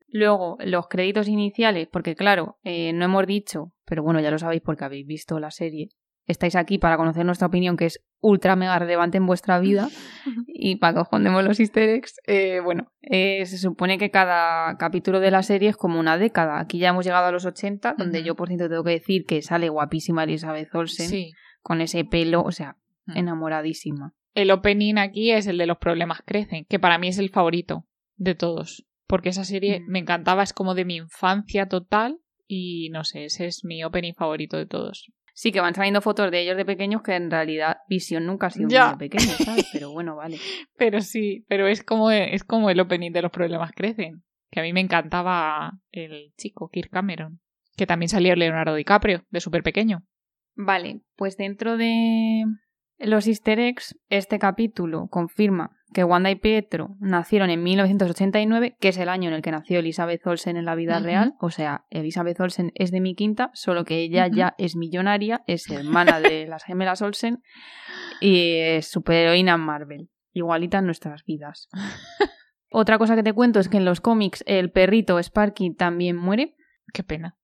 Luego, los créditos iniciales, porque claro, eh, no hemos dicho, pero bueno, ya lo sabéis porque habéis visto la serie, estáis aquí para conocer nuestra opinión, que es ultra mega relevante en vuestra vida, y para que os pondemos los easter eggs, eh, bueno, eh, se supone que cada capítulo de la serie es como una década. Aquí ya hemos llegado a los 80, donde yo, por cierto, tengo que decir que sale guapísima Elizabeth Olsen, con ese pelo, o sea, mm. enamoradísima. El opening aquí es el de los problemas crecen, que para mí es el favorito de todos, porque esa serie mm. me encantaba, es como de mi infancia total, y no sé, ese es mi opening favorito de todos. Sí, que van saliendo fotos de ellos de pequeños que en realidad Visión nunca ha sido un pequeño, ¿sabes? Pero bueno, vale. Pero sí, pero es como, es como el opening de los problemas crecen. Que a mí me encantaba el chico, Kirk Cameron. Que también salió Leonardo DiCaprio, de súper pequeño. Vale, pues dentro de los easter eggs, este capítulo confirma que Wanda y Pietro nacieron en 1989, que es el año en el que nació Elizabeth Olsen en la vida real. O sea, Elizabeth Olsen es de mi quinta, solo que ella ya es millonaria, es hermana de las gemelas Olsen y es superheroína en Marvel. Igualita en nuestras vidas. Otra cosa que te cuento es que en los cómics el perrito Sparky también muere. Qué pena.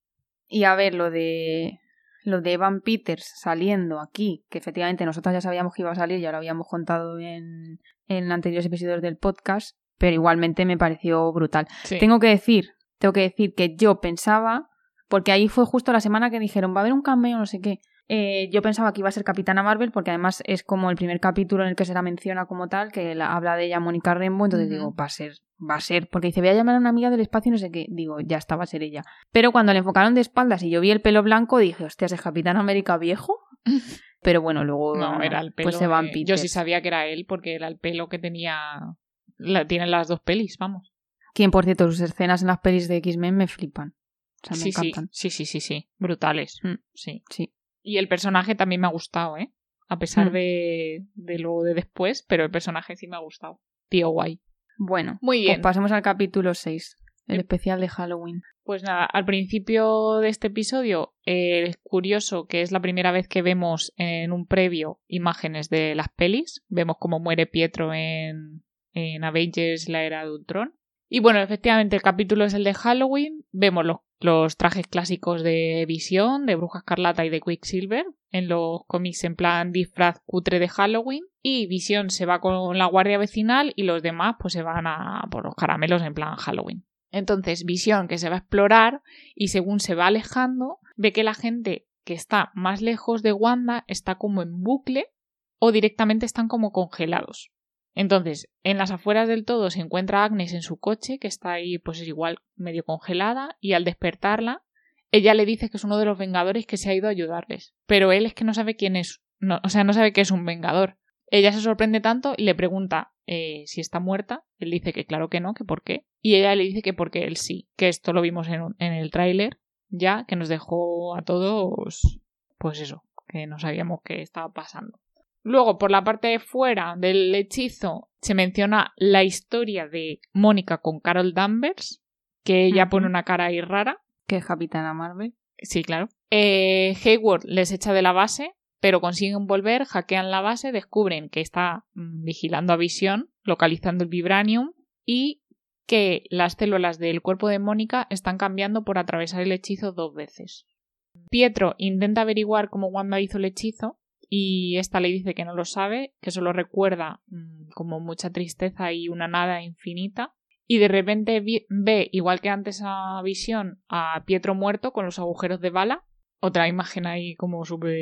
Y a ver, lo de lo de Evan Peters saliendo aquí, que efectivamente nosotros ya sabíamos que iba a salir, ya lo habíamos contado en, en anteriores episodios del podcast, pero igualmente me pareció brutal. Tengo que decir, tengo que decir que yo pensaba, porque ahí fue justo la semana que dijeron, va a haber un cameo, no sé qué. Eh, yo pensaba que iba a ser Capitana Marvel, porque además es como el primer capítulo en el que se la menciona como tal, que la, habla de ella Mónica Rambo, entonces digo, va a ser, va a ser, porque dice, voy a llamar a una amiga del espacio y no sé qué, digo, ya está, va a ser ella. Pero cuando le enfocaron de espaldas y yo vi el pelo blanco, dije, hostias, ¿es Capitán América viejo? Pero bueno, luego no, era el pues pelo, pues se Yo sí sabía que era él porque era el pelo que tenía. La, tienen las dos pelis, vamos. Quien, por cierto, sus escenas en las pelis de X-Men me flipan. O sea, me sí, encantan. Sí, sí, sí, sí, Brutales. Mm, sí. sí. Y el personaje también me ha gustado, ¿eh? A pesar mm. de, de lo de después, pero el personaje sí me ha gustado. Tío guay. Bueno, muy pues bien. pasemos al capítulo 6, el em especial de Halloween. Pues nada, al principio de este episodio eh, es curioso que es la primera vez que vemos en un previo imágenes de las pelis. Vemos cómo muere Pietro en, en Avengers la era de Ultron. Y bueno, efectivamente el capítulo es el de Halloween. Vemos los, trajes clásicos de Visión, de Bruja Escarlata y de Quicksilver. En los cómics en plan disfraz cutre de Halloween. Y Visión se va con la guardia vecinal y los demás pues se van a por los caramelos en plan Halloween. Entonces, visión que se va a explorar y según se va alejando, ve que la gente que está más lejos de Wanda está como en bucle o directamente están como congelados. Entonces, en las afueras del todo se encuentra Agnes en su coche, que está ahí, pues es igual, medio congelada, y al despertarla, ella le dice que es uno de los Vengadores que se ha ido a ayudarles. Pero él es que no sabe quién es, o sea, no sabe que es un Vengador. Ella se sorprende tanto y le pregunta eh, si está muerta. Él dice que claro que no, que por qué. Y ella le dice que porque él sí, que esto lo vimos en, en el tráiler ya, que nos dejó a todos, pues eso, que no sabíamos qué estaba pasando. Luego, por la parte de fuera del hechizo, se menciona la historia de Mónica con Carol Danvers, que ella pone una cara ahí rara. Que es Capitana Marvel. Sí, claro. Eh, Hayward les echa de la base, pero consiguen volver, hackean la base, descubren que está mm, vigilando a Visión, localizando el Vibranium y que las células del cuerpo de Mónica están cambiando por atravesar el hechizo dos veces. Pietro intenta averiguar cómo Wanda hizo el hechizo y esta le dice que no lo sabe, que solo recuerda mm, como mucha tristeza y una nada infinita. Y de repente ve, igual que antes a Visión, a Pietro muerto con los agujeros de bala. Otra imagen ahí como súper...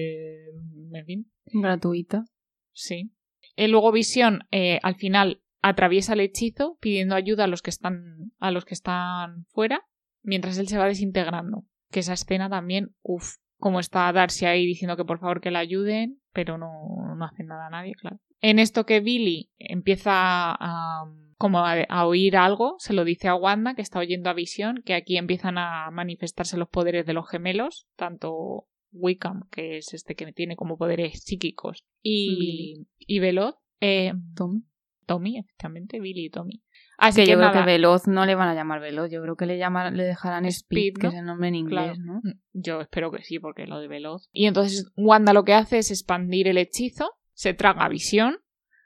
en fin. Gratuita. Sí. Y luego Visión eh, al final atraviesa el hechizo pidiendo ayuda a los que están a los que están fuera mientras él se va desintegrando. Que esa escena también, uff, como está Darcy ahí diciendo que por favor que la ayuden, pero no, no hacen nada a nadie, claro. En esto que Billy empieza a, como a, oír algo, se lo dice a Wanda, que está oyendo a Visión, que aquí empiezan a manifestarse los poderes de los gemelos, tanto Wickham, que es este que tiene como poderes psíquicos, y, y Veloz. Eh, Tommy. Tommy, efectivamente, Billy y Tommy. Así que, yo creo que Veloz no le van a llamar Veloz, yo creo que le llaman, le dejarán Speed, que es el nombre en inglés, ¿no? Mm, yo espero que sí, porque lo de Veloz. Y entonces Wanda lo que hace es expandir el hechizo, se traga visión,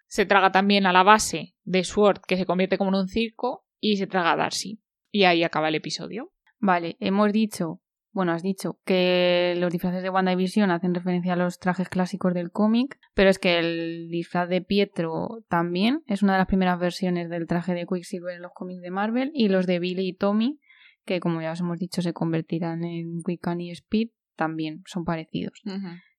se traga también a la base de Sword, que se convierte como en un circo, y se traga a Darcy. Y ahí acaba el episodio. Vale, hemos dicho bueno, has dicho que los disfraces de WandaVision hacen referencia a los trajes clásicos del cómic, pero es que el disfraz de Pietro también es una de las primeras versiones del traje de Quicksilver en los cómics de Marvel, y los de Billy y Tommy, que como ya os hemos dicho se convertirán en Wiccan y Speed, también son parecidos.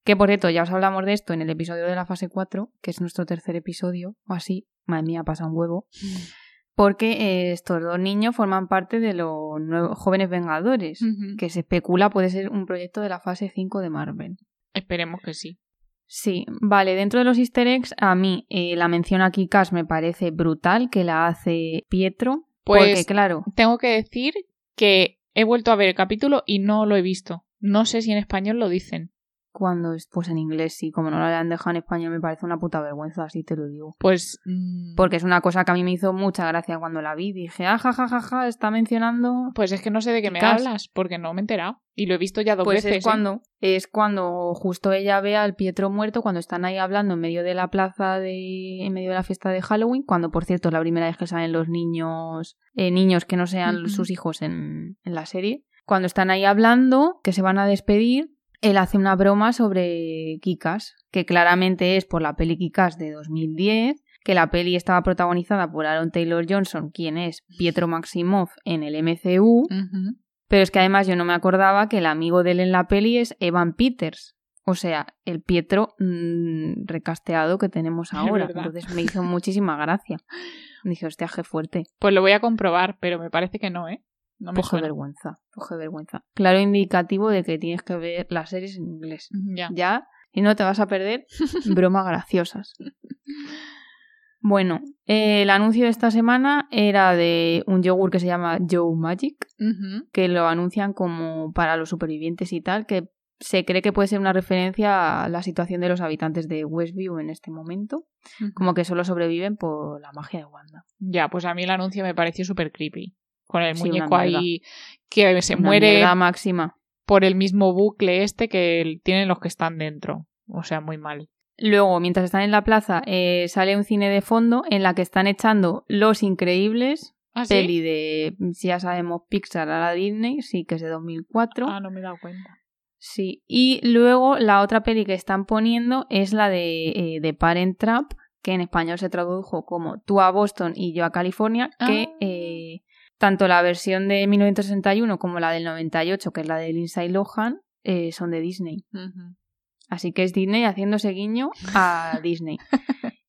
Que por cierto, ya os hablamos de esto en el episodio de la fase 4, que es nuestro tercer episodio, o así, madre mía, pasa un huevo. Mm porque eh, estos dos niños forman parte de los nuevos jóvenes vengadores, que se especula puede ser un proyecto de la fase 5 de Marvel. Esperemos que sí. Sí, vale, dentro de los easter eggs, a mí eh, la mención aquí Kikas me parece brutal, que la hace Pietro, pues porque claro... Tengo que decir que he vuelto a ver el capítulo y no lo he visto. No sé si en español lo dicen cuando pues en inglés sí, como no lo han dejado en español me parece una puta vergüenza, así te lo digo. Pues mm, porque es una cosa que a mí me hizo mucha gracia cuando la vi, dije, ah, ja, ja, ja, ja está mencionando Pues es que no sé de qué me hablas, porque no me he enterado y lo he visto ya dos pues veces. Es ¿eh? cuando es cuando justo ella ve al Pietro muerto cuando están ahí hablando en medio de la plaza de en medio de la fiesta de Halloween, cuando por cierto es la primera vez que salen los niños eh, niños que no sean sus hijos en, en la serie. Cuando están ahí hablando, que se van a despedir, él hace una broma sobre Kikas, que claramente es por la peli Kikas de 2010, que la peli estaba protagonizada por Aaron Taylor Johnson, quien es Pietro Maximoff en el MCU, pero es que además yo no me acordaba que el amigo de él en la peli es Evan Peters, o sea, el Pietro mm, recasteado que tenemos ahora. Entonces me hizo muchísima gracia. Dije, hostia, qué fuerte. Pues lo voy a comprobar, pero me parece que no, ¿eh? No me vergüenza, coge vergüenza. Claro indicativo de que tienes que ver las series en inglés. Ya. Ya, y no te vas a perder bromas graciosas. Bueno, el anuncio de esta semana era de un yogur que se llama Joe Magic, que lo anuncian como para los supervivientes y tal, que se cree que puede ser una referencia a la situación de los habitantes de Westview en este momento, como que solo sobreviven por la magia de Wanda. Ya, pues a mí el anuncio me pareció súper creepy con el muñeco ahí que se muere máxima. por el mismo bucle este que tienen los que están dentro. O sea, muy mal. Luego, mientras están en la plaza, eh, sale un cine de fondo en la que están echando Los Increíbles, ¿Ah, peli de, si ya sabemos, Pixar a la Disney, sí, que es de 2004. Ah, no me he dado cuenta. Sí, y luego la otra peli que están poniendo es la de, eh, de Parent Trap, que en español se tradujo como Tú a Boston y yo a California, que ah. eh, tanto la versión de 1961 como la del 98, que es la de Lindsay Lohan, eh, son de Disney. Así que es Disney haciéndose guiño a Disney.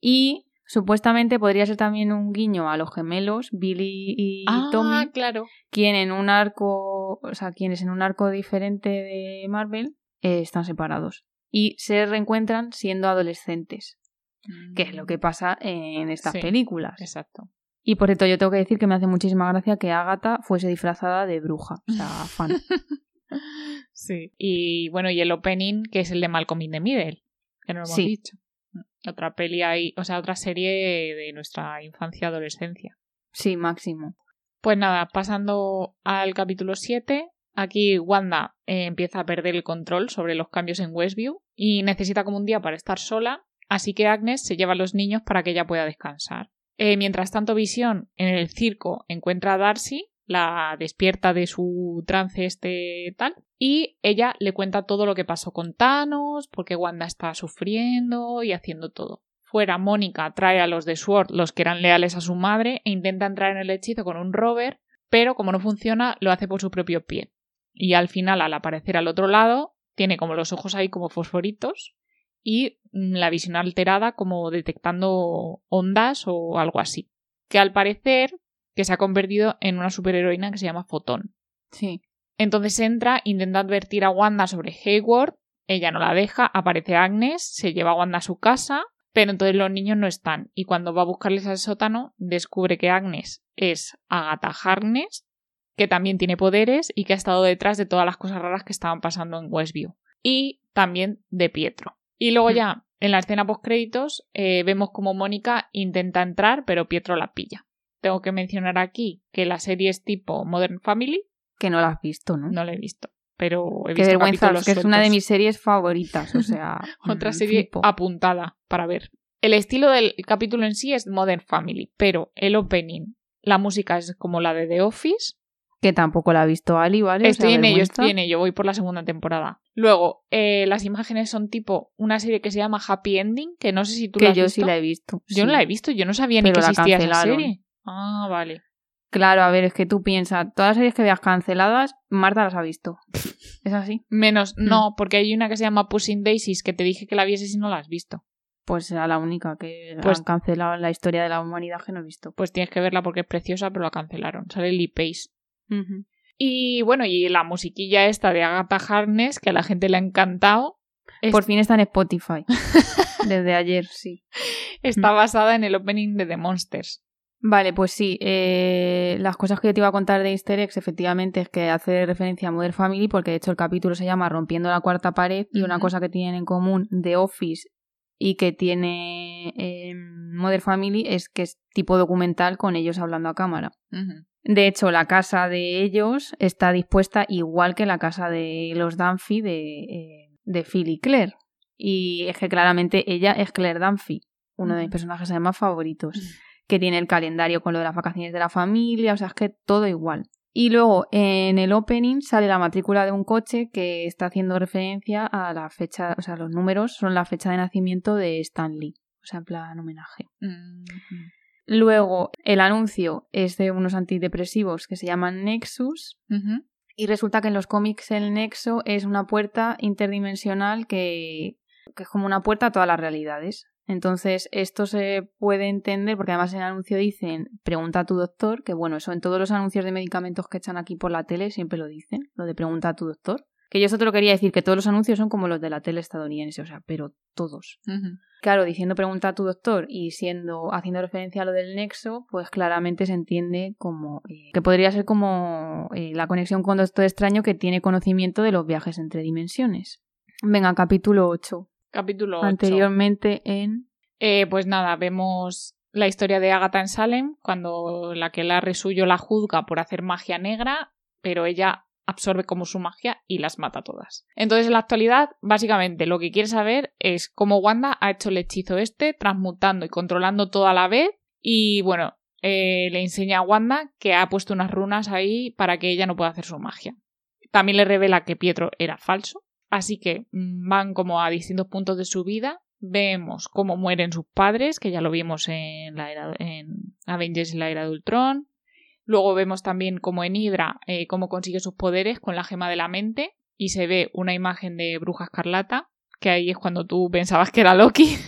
y Supuestamente podría ser también un guiño a los gemelos, Billy y ah, Tommy, claro. quien en un arco, o sea, quienes en un arco diferente de Marvel eh, están separados y se reencuentran siendo adolescentes, que es lo que pasa en estas Sí. películas. Exacto. Y por cierto, yo tengo que decir que me hace muchísima gracia que Agatha fuese disfrazada de bruja, o sea, fan. Sí. Y bueno, y el opening, que es el de Malcolm in the Middle, que no lo hemos Sí. dicho. Otra peli ahí, o sea, otra serie de nuestra infancia adolescencia. Sí, máximo. Pues nada, pasando al capítulo 7, aquí Wanda eh, empieza a perder el control sobre los cambios en Westview y necesita como un día para estar sola, así que Agnes se lleva a los niños para que ella pueda descansar. Eh, mientras tanto, Visión en el circo encuentra a Darcy, la despierta de su trance este tal, y ella le cuenta todo lo que pasó con Thanos, porque Wanda está sufriendo y haciendo todo. Fuera, Mónica trae a los de Sword, los que eran leales a su madre, e intenta entrar en el hechizo con un rover, pero como no funciona, lo hace por su propio pie. Y al final, al aparecer al otro lado, tiene como los ojos ahí como fosforitos y mm, la visión alterada como detectando ondas o algo así. Que al parecer que se ha convertido en una superheroína que se llama Fotón. Sí. Entonces entra, intenta advertir a Wanda sobre Hayward, ella no la deja, aparece Agnes, se lleva a Wanda a su casa, pero entonces los niños no están y cuando va a buscarles al sótano descubre que Agnes es Agatha Harkness, que también tiene poderes y que ha estado detrás de todas las cosas raras que estaban pasando en Westview. Y también de Pietro. Y luego Hmm. ya, en la escena post-créditos, eh, vemos como Mónica intenta entrar, pero Pietro la pilla. Tengo que mencionar aquí que la serie es tipo Modern Family, Que no la has visto, ¿no? no la he visto, pero he Qué visto vergüenza, que es una de mis series favoritas, o sea... Otra mm, serie flipo. apuntada para ver. El estilo del capítulo en sí es Modern Family, pero el opening, la música es como la de The Office. Que tampoco la ha visto Ali, ¿vale? O Estoy sea, en ello, vergüenza. estoy en ello, voy por la segunda temporada. Luego, eh, las imágenes son tipo una serie que se llama Happy Ending, que no sé si tú la Que has yo visto. sí la he visto. Yo no la he visto, yo no sabía ni que la existía esa serie. Ah, vale. Claro, a ver, es que tú piensas, todas las series que veas canceladas, Marta las ha visto. ¿Es así? Menos, Mm. no, porque hay una que se llama Pushing Daisies que te dije que la vieses y no la has visto. Pues será la única que Pues- han cancelado en la historia de la humanidad que no he visto. Pues tienes que verla porque es preciosa, pero la cancelaron. Sale Lee Pace. Y bueno, y la musiquilla esta de Agatha Harkness, que a la gente le ha encantado, es- Por fin está en Spotify. Desde ayer, sí. está Mm. basada en el opening de The Monsters. Vale, pues sí. eh, las cosas que yo te iba a contar de Easter eggs, efectivamente, es que hace referencia a Modern Family, porque de hecho el capítulo se llama Rompiendo la cuarta pared, y una cosa que tienen en común The Office y que tiene eh, Modern Family es que es tipo documental con ellos hablando a cámara. De hecho, la casa de ellos está dispuesta igual que la casa de los Dunphy de, eh, de Phil y Claire. Y es que claramente ella es Claire Dunphy, uno de mis personajes además favoritos, que tiene el calendario con lo de las vacaciones de la familia, o sea, es que todo igual. Y luego en el opening sale la matrícula de un coche que está haciendo referencia a la fecha, o sea, los números son la fecha de nacimiento de Stanley, o sea, en plan homenaje. Mm. Luego, el anuncio es de unos antidepresivos que se llaman Nexus. Y resulta que en los cómics el Nexo es una puerta interdimensional que, que es como una puerta a todas las realidades. Entonces, esto se puede entender porque además en el anuncio dicen pregunta a tu doctor, que bueno, eso en todos los anuncios de medicamentos que echan aquí por la tele siempre lo dicen, lo de pregunta a tu doctor. Que yo eso te lo quería decir, que todos los anuncios son como los de la tele estadounidense, o sea, pero todos. Claro, diciendo pregunta a tu doctor y siendo haciendo referencia a lo del nexo, pues claramente se entiende como eh, que podría ser como eh, la conexión con Doctor Extraño que tiene conocimiento de los viajes entre dimensiones. Venga, capítulo 8. Capítulo 8. Anteriormente en Eh, pues nada, vemos la historia de Agatha en Salem, cuando la que la resuyo la juzga por hacer magia negra, pero ella absorbe como su magia y las mata todas. Entonces, en la actualidad, básicamente lo que quiere saber es cómo Wanda ha hecho el hechizo este, transmutando y controlando todo a la vez. Y bueno, eh, le enseña a Wanda que ha puesto unas runas ahí para que ella no pueda hacer su magia. También le revela que Pietro era falso. Así que mm, van como a distintos puntos de su vida. Vemos cómo mueren sus padres, que ya lo vimos en, la en Avengers y la era de Ultron. Luego vemos también como en Hydra eh, cómo consigue sus poderes con la gema de la mente y se ve una imagen de Bruja Escarlata, que ahí es cuando tú pensabas que era Loki.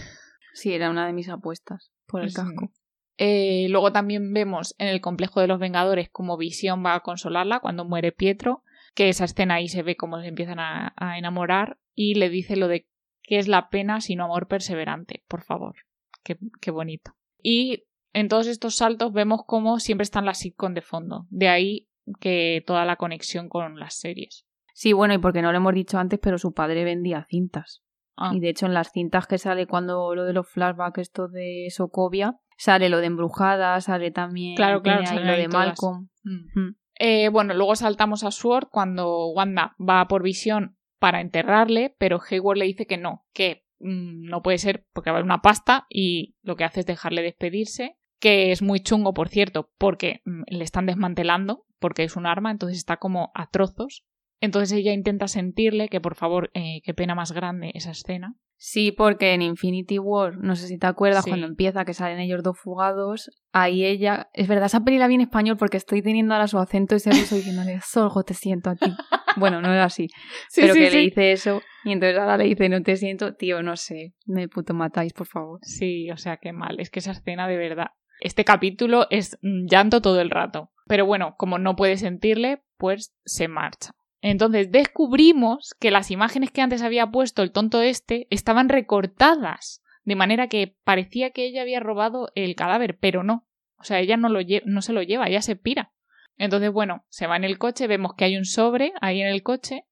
Sí, era una de mis apuestas. por el Sí. casco. Eh, luego también vemos en el complejo de los Vengadores como Visión va a consolarla cuando muere Pietro, que esa escena ahí se ve cómo se empiezan a, a enamorar y le dice lo de qué es la pena sino amor perseverante, por favor. Qué, qué bonito. Y en todos estos saltos vemos cómo siempre están las sitcom de fondo. De ahí que toda la conexión con las series. Sí, bueno, y porque no lo hemos dicho antes, pero su padre vendía cintas. Ah, Y de hecho, en las cintas que sale cuando lo de los flashbacks, esto de Sokovia, sale lo de embrujada, sale también Claro, lo de. Malcolm. Mm. Eh, bueno, luego saltamos a Sword cuando Wanda va por visión para enterrarle, pero Hayward le dice que no, que mm, no puede ser porque va a haber una pasta y lo que hace es dejarle despedirse, que es muy chungo, por cierto, porque mm, le están desmantelando, porque es un arma, entonces está como a trozos. Entonces ella intenta sentirle que por favor, eh, qué pena más grande esa escena. Sí, porque en Infinity War, no sé si te acuerdas, Sí. cuando empieza que salen ellos dos fugados, ahí ella, es verdad, esa peli la vi en español porque estoy teniendo ahora su acento y se estoy diciéndole, Sorgo, te siento a ti. Bueno, no era así, pero que le dice eso y entonces ahora le dice, no te siento, tío, no sé, me puto matáis, por favor. Sí, o sea, qué mal. Es que esa escena de verdad. Este capítulo es mm, llanto todo el rato. Pero bueno, como no puede sentirle, pues se marcha. Entonces descubrimos que las imágenes que antes había puesto el tonto este estaban recortadas. De manera que parecía que ella había robado el cadáver, pero no. O sea, ella no, se lo lleva, ella se pira. Entonces, bueno, se va en el coche, vemos que hay un sobre ahí en el coche,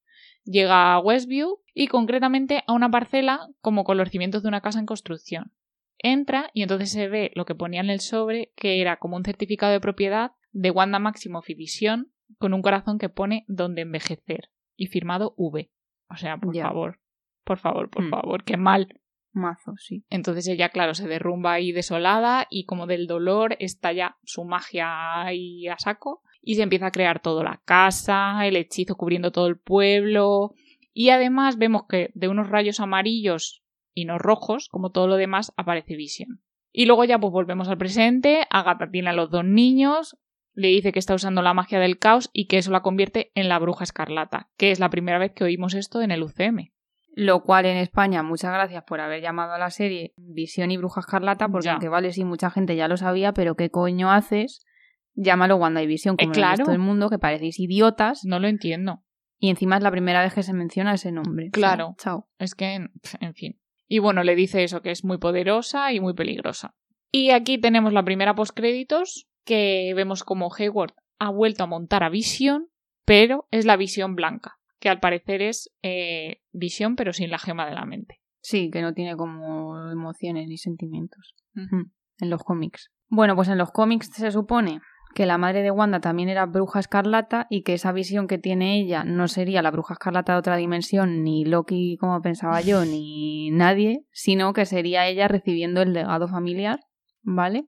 llega a Westview y concretamente a una parcela como con los cimientos de una casa en construcción entra y entonces se ve lo que ponía en el sobre, que era como un certificado de propiedad de Wanda Maximoff y Visión, con un corazón que pone donde envejecer y firmado V. O sea, por Ya. favor, por favor, por Hmm. favor, qué mal. Mazo, sí. Entonces ella, claro, se derrumba ahí desolada y como del dolor estalla su magia ahí a saco y se empieza a crear toda la casa, el hechizo cubriendo todo el pueblo y además vemos que de unos rayos amarillos y no rojos, como todo lo demás, aparece Vision. Y luego ya pues volvemos al presente, Agatha tiene a los dos niños, le dice que está usando la magia del caos y que eso la convierte en la bruja escarlata, que es la primera vez que oímos esto en el UCM. Lo cual en España, muchas gracias por haber llamado a la serie Visión y Bruja Escarlata, porque Ya. aunque vale, sí, mucha gente ya lo sabía, pero ¿qué coño haces? Llámalo Wanda y Visión, como Eh, claro. todo el mundo, que parecéis idiotas, No lo entiendo. y encima es la primera vez que se menciona ese nombre. O sea, Claro. chao. Es que, en fin. Y bueno, le dice eso, que es muy poderosa y muy peligrosa. Y aquí tenemos la primera postcréditos, que vemos como Hayward ha vuelto a montar a Vision, pero es la visión blanca, que al parecer es eh, Visión, pero sin la gema de la mente. Sí, que no tiene como emociones ni sentimientos. Mm, En los cómics. Bueno, pues en los cómics se supone que la madre de Wanda también era bruja escarlata y que esa visión que tiene ella no sería la bruja escarlata de otra dimensión, ni Loki como pensaba yo, ni nadie, sino que sería ella recibiendo el legado familiar, ¿vale?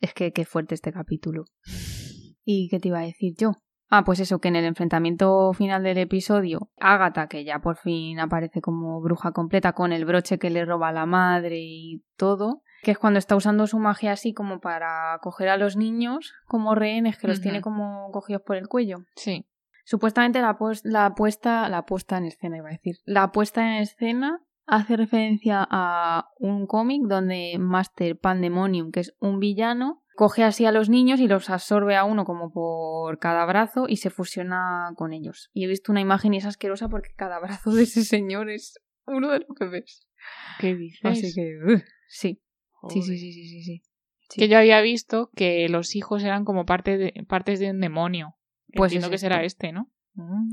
Es que qué fuerte este capítulo. ¿Y qué te iba a decir yo? Ah, pues eso, que en el enfrentamiento final del episodio, Agatha, que ya por fin aparece como bruja completa con el broche que le roba a la madre y todo, que es cuando está usando su magia así como para coger a los niños como rehenes que los tiene como cogidos por el cuello. Sí. Supuestamente la, la puesta, la puesta en escena iba a decir, la puesta en escena hace referencia a un cómic donde Master Pandemonium, que es un villano, coge así a los niños y los absorbe a uno como por cada brazo y se fusiona con ellos. Y he visto una imagen y es asquerosa porque cada brazo de ese señor es uno de los que ves. ¿Qué dices? Así que, sí, sí, sí, sí, sí, sí. Que yo había visto que los hijos eran como parte de, partes de un demonio. Pues Entiendo que será este, ¿no?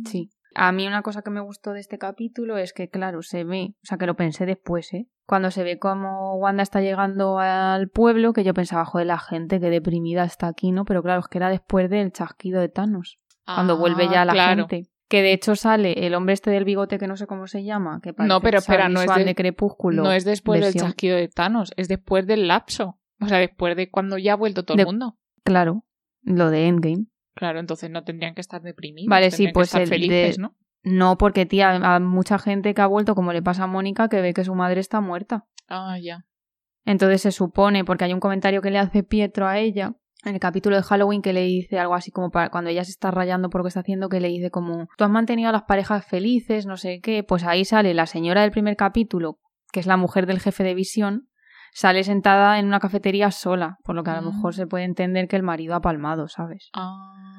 Sí. A mí una cosa que me gustó de este capítulo es que, claro, se ve, o sea, que lo pensé después, ¿eh? Cuando se ve como Wanda está llegando al pueblo, que yo pensaba, joder, la gente que deprimida está aquí, ¿no? Pero claro, es que era después del chasquido de Thanos, cuando vuelve ya Ah, la claro. gente. Que de hecho sale el hombre este del bigote que no sé cómo se llama, que parece No, pero espera, no es de- de Crepúsculo. No es después versión- del chasquido de Thanos, es después del lapso. O sea, después de cuando ya ha vuelto todo De- el mundo. Claro, lo de Endgame. Claro, entonces no tendrían que estar deprimidos. Vale, sí, que pues estar el de- felices, ¿no? No, porque, tía, a mucha gente que ha vuelto, como le pasa a Mónica, que ve que su madre está muerta. Ah, ya. Entonces se supone, porque hay un comentario que le hace Pietro a ella en el capítulo de Halloween que le dice algo así como para cuando ella se está rayando por lo que está haciendo, que le dice como tú has mantenido a las parejas felices, no sé qué, pues ahí sale la señora del primer capítulo, que es la mujer del jefe de visión, sale sentada en una cafetería sola, por lo que a lo mejor Mm. se puede entender que el marido ha palmado, ¿sabes? Ah,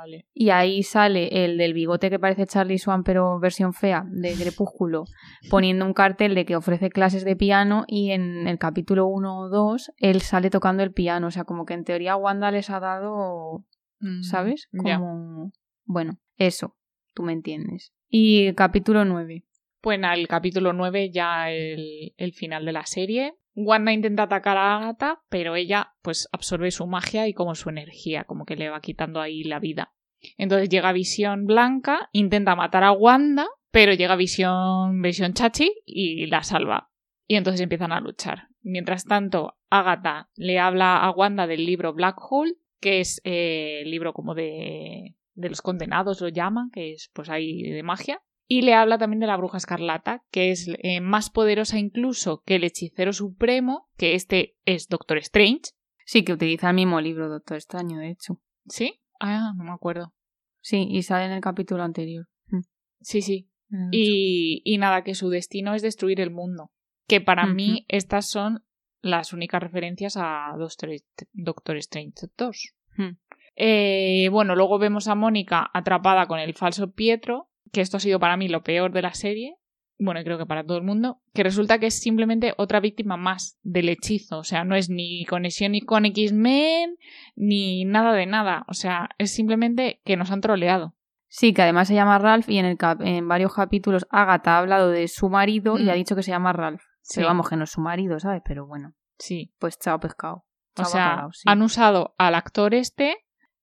vale. Y ahí sale el del bigote que parece Charlie Swan, pero versión fea, de Crepúsculo, poniendo un cartel de que ofrece clases de piano y en el capítulo 1 o 2 él sale tocando el piano. O sea, como que en teoría Wanda les ha dado, Mm, ¿sabes? Como... Bueno, eso, tú me entiendes. Y capítulo 9. Pues nada, el capítulo 9 ya el, el final de la serie. Wanda intenta atacar a Agatha, pero ella pues absorbe su magia y como su energía, como que le va quitando ahí la vida. Entonces llega Visión Blanca, intenta matar a Wanda, pero llega Visión, Visión Chachi y la salva. Y entonces empiezan a luchar. Mientras tanto, Agatha le habla a Wanda del libro Black Hole, que es eh, el libro como de, de los condenados, lo llaman, que es pues ahí de magia. Y le habla también de la bruja escarlata, que es eh, más poderosa incluso que el hechicero supremo, que este es Doctor Strange. Sí, que utiliza el mismo libro, Doctor Extraño, de hecho. ¿Sí? Ah, no me acuerdo. Sí, y sale en el capítulo anterior. Mm. Sí, sí. Y, y nada, que su destino es destruir el mundo. Que para mí estas son las únicas referencias a Doctor, Doctor Strange 2. Hmm. Eh, bueno, luego vemos a Mónica atrapada con el falso Pietro, que esto ha sido para mí lo peor de la serie. Bueno, creo que para todo el mundo, que resulta que es simplemente otra víctima más del hechizo. O sea, no es ni conexión ni con X-Men, ni nada de nada. O sea, es simplemente que nos han troleado. Sí, que además se llama Ralph y en, el cap- en varios capítulos Agatha ha hablado de su marido y Mm. ha dicho que se llama Ralph. Sí. Pero vamos, que no es su marido, ¿sabes? Pero bueno, Sí. pues chao pescado. O Chao sea, bacalao, sí. han usado al actor este,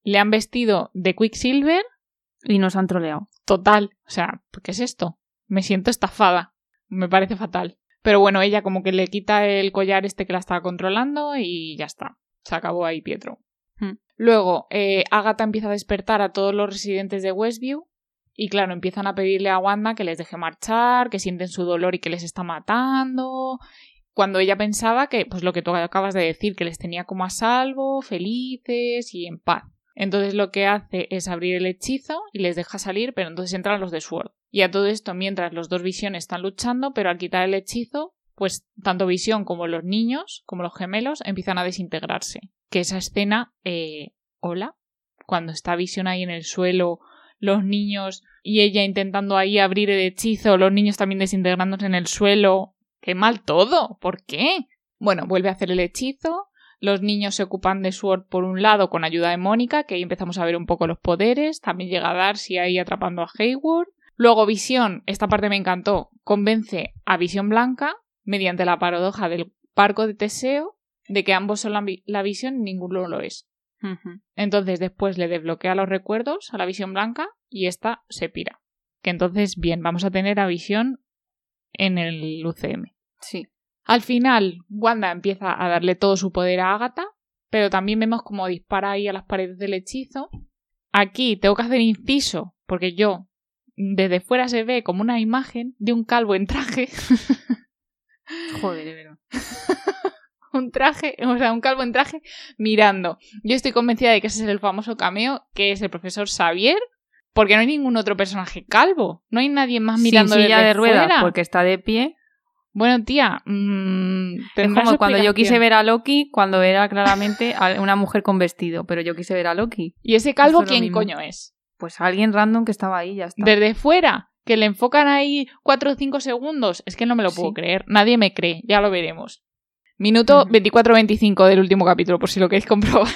le han vestido de Quicksilver, Y nos han troleado. total. O sea, ¿qué es esto? Me siento estafada. Me parece fatal. Pero bueno, ella como que le quita el collar este que la estaba controlando y ya está. Se acabó ahí Pietro. Hmm. Luego, eh, Agatha empieza a despertar a todos los residentes de Westview. Y claro, empiezan a pedirle a Wanda que les deje marchar, que sienten su dolor y que les está matando. Cuando ella pensaba que, pues lo que tú acabas de decir, que les tenía como a salvo, felices y en paz. Entonces lo que hace es abrir el hechizo y les deja salir, pero entonces entran los de Sword. Y a todo esto, mientras los dos visiones están luchando, pero al quitar el hechizo, pues tanto Visión como los niños, como los gemelos, empiezan a desintegrarse. Que esa escena, eh, hola, cuando está Visión ahí en el suelo, los niños y ella intentando ahí abrir el hechizo, los niños también desintegrándose en el suelo. ¡Qué mal todo! ¿Por qué? Bueno, vuelve a hacer el hechizo. Los niños se ocupan de Sword por un lado con ayuda de Mónica, que ahí empezamos a ver un poco los poderes. También llega Darcy ahí atrapando a Hayward. Luego Visión, esta parte me encantó, convence a Visión Blanca, mediante la paradoja del parco de Teseo, de que ambos son la, vi- la visión y ninguno lo es. Entonces después le desbloquea los recuerdos a la visión blanca y esta se pira. Que entonces, bien, vamos a tener a visión en el UCM. Sí. Al final, Wanda empieza a darle todo su poder a Agatha, pero también vemos cómo dispara ahí a las paredes del hechizo. Aquí tengo que hacer inciso, porque yo, desde fuera se ve como una imagen de un calvo en traje. Joder, de verdad. un traje, o sea, un calvo en traje mirando. Yo estoy convencida de que ese es el famoso cameo, que es el profesor Xavier, porque no hay ningún otro personaje calvo. No hay nadie más mirando silla desde de fuera. porque está de pie. Bueno, tía, mm, Es como cuando yo quise ver a Loki, cuando era claramente una mujer con vestido, pero yo quise ver a Loki. ¿Y ese calvo es quién coño es? Pues alguien random que estaba ahí, ya está. Desde fuera, que le enfocan ahí 4 o 5 segundos. Es que no me lo puedo Sí. creer. Nadie me cree, ya lo veremos. Minuto Ujú. 24-25 del último capítulo, por si lo queréis comprobar.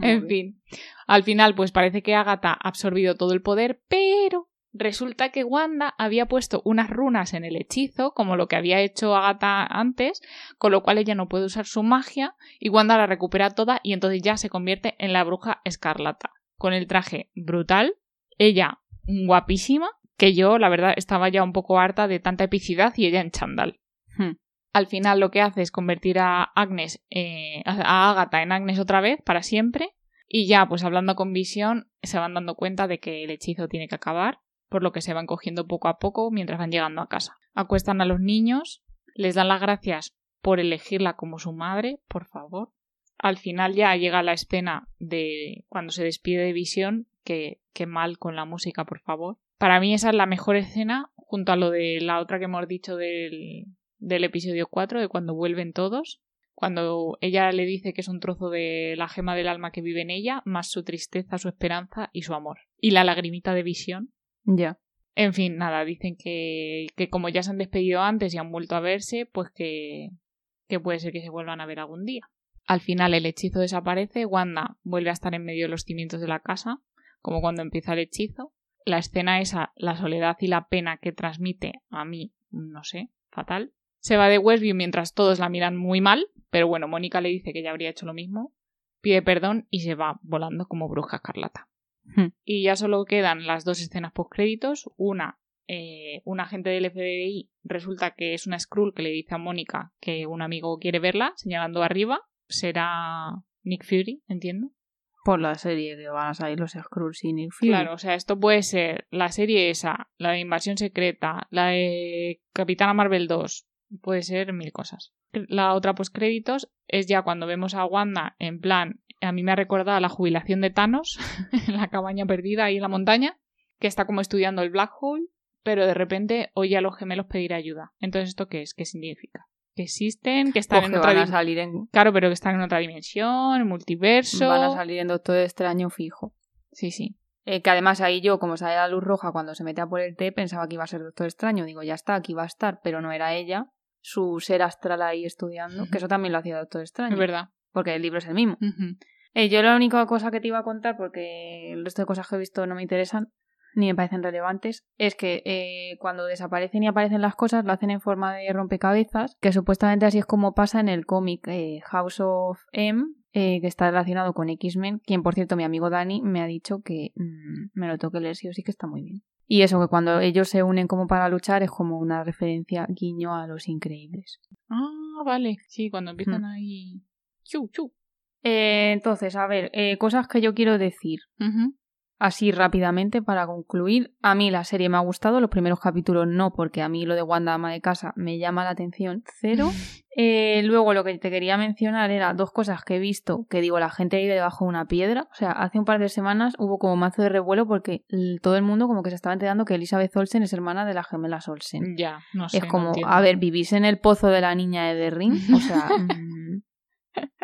En fin, al final pues parece que Agatha ha absorbido todo el poder, pero resulta que Wanda había puesto unas runas en el hechizo, como lo que había hecho Agatha antes, con lo cual ella no puede usar su magia y Wanda la recupera toda y entonces ya se convierte en la bruja escarlata, con el traje brutal, ella guapísima, que yo la verdad estaba ya un poco harta de tanta epicidad y ella en chándal. Hmm. Al final lo que hace es convertir a Agnes, eh, a Agatha en Agnes otra vez, para siempre. Y ya, pues hablando con Visión, se van dando cuenta de que el hechizo tiene que acabar, por lo que se van cogiendo poco a poco mientras van llegando a casa. Acuestan a los niños, les dan las gracias por elegirla como su madre, por favor. Al final ya llega la escena de cuando se despide de Visión, que, mal con la música, por favor. Para mí esa es la mejor escena, junto a lo de la otra que hemos dicho del, del episodio 4, de cuando vuelven todos. Cuando ella le dice que es un trozo de la gema del alma que vive en ella, más su tristeza, su esperanza y su amor. Y la lagrimita de visión. Ya. En fin, nada, dicen que, que como ya se han despedido antes y han vuelto a verse, pues que, que puede ser que se vuelvan a ver algún día. Al final el hechizo desaparece, Wanda vuelve a estar en medio de los cimientos de la casa, como cuando empieza el hechizo. La escena esa, la soledad y la pena que transmite a mí, no sé, fatal. Se va de Westview mientras todos la miran muy mal, pero bueno, Mónica le dice que ya habría hecho lo mismo, pide perdón y se va volando como bruja escarlata. Hmm. Y ya solo quedan las dos escenas post créditos. Una, eh, un agente del FBI resulta que es una Skrull que le dice a Mónica que un amigo quiere verla, señalando arriba. Será Nick Fury, entiendo. Por la serie que van a salir los Skrulls y Nick Fury. Claro, o sea, esto puede ser la serie esa, la de Invasión Secreta, la de Capitana Marvel 2, puede ser mil cosas. La otra post créditos es ya cuando vemos a Wanda en plan, a mí me ha recordado a la jubilación de Thanos en la cabaña perdida ahí en la montaña, que está como estudiando el black hole, pero de repente oye a los gemelos pedir ayuda. Entonces, ¿esto qué es? ¿Qué significa? Que existen, que están Pues en que otra van a dim- salir en Claro, pero que están en otra dimensión, en multiverso. van a salir en Doctor Extraño fijo. Sí, sí. Eh, que además ahí yo, como sale la luz roja cuando se mete a por el té, pensaba que iba a ser Doctor Extraño. Digo, ya está, aquí va a estar, pero no era ella. Su ser astral ahí estudiando, que eso también lo hacía Doctor Extraño. Es verdad. Porque el libro es el mismo. Eh, yo la única cosa que te iba a contar, porque el resto de cosas que he visto no me interesan, ni me parecen relevantes, es que eh, cuando desaparecen y aparecen las cosas, lo hacen en forma de rompecabezas, que supuestamente así es como pasa en el cómic eh, House of M, eh, que está relacionado con X-Men, quien por cierto mi amigo Dani me ha dicho que mm, me lo tengo que leer sí o sí que está muy bien. Y eso, que cuando ellos se unen como para luchar es como una referencia guiño a los increíbles. Ah, vale. Sí, cuando empiezan Mm. ahí. Chu, chu. Eh, entonces, a ver, eh, cosas que yo quiero decir. Así rápidamente para concluir, a mí la serie me ha gustado, los primeros capítulos no, porque a mí lo de Wanda ama de casa me llama la atención, cero. Eh, luego lo que te quería mencionar era dos cosas que he visto, que digo, la gente vive debajo de una piedra, o sea, hace un par de semanas hubo como mazo de revuelo porque todo el mundo como que se estaba enterando que Elizabeth Olsen es hermana de las gemelas Olsen. Ya, no sé. es como, a ver, vivís en el pozo de la niña de o sea, mm,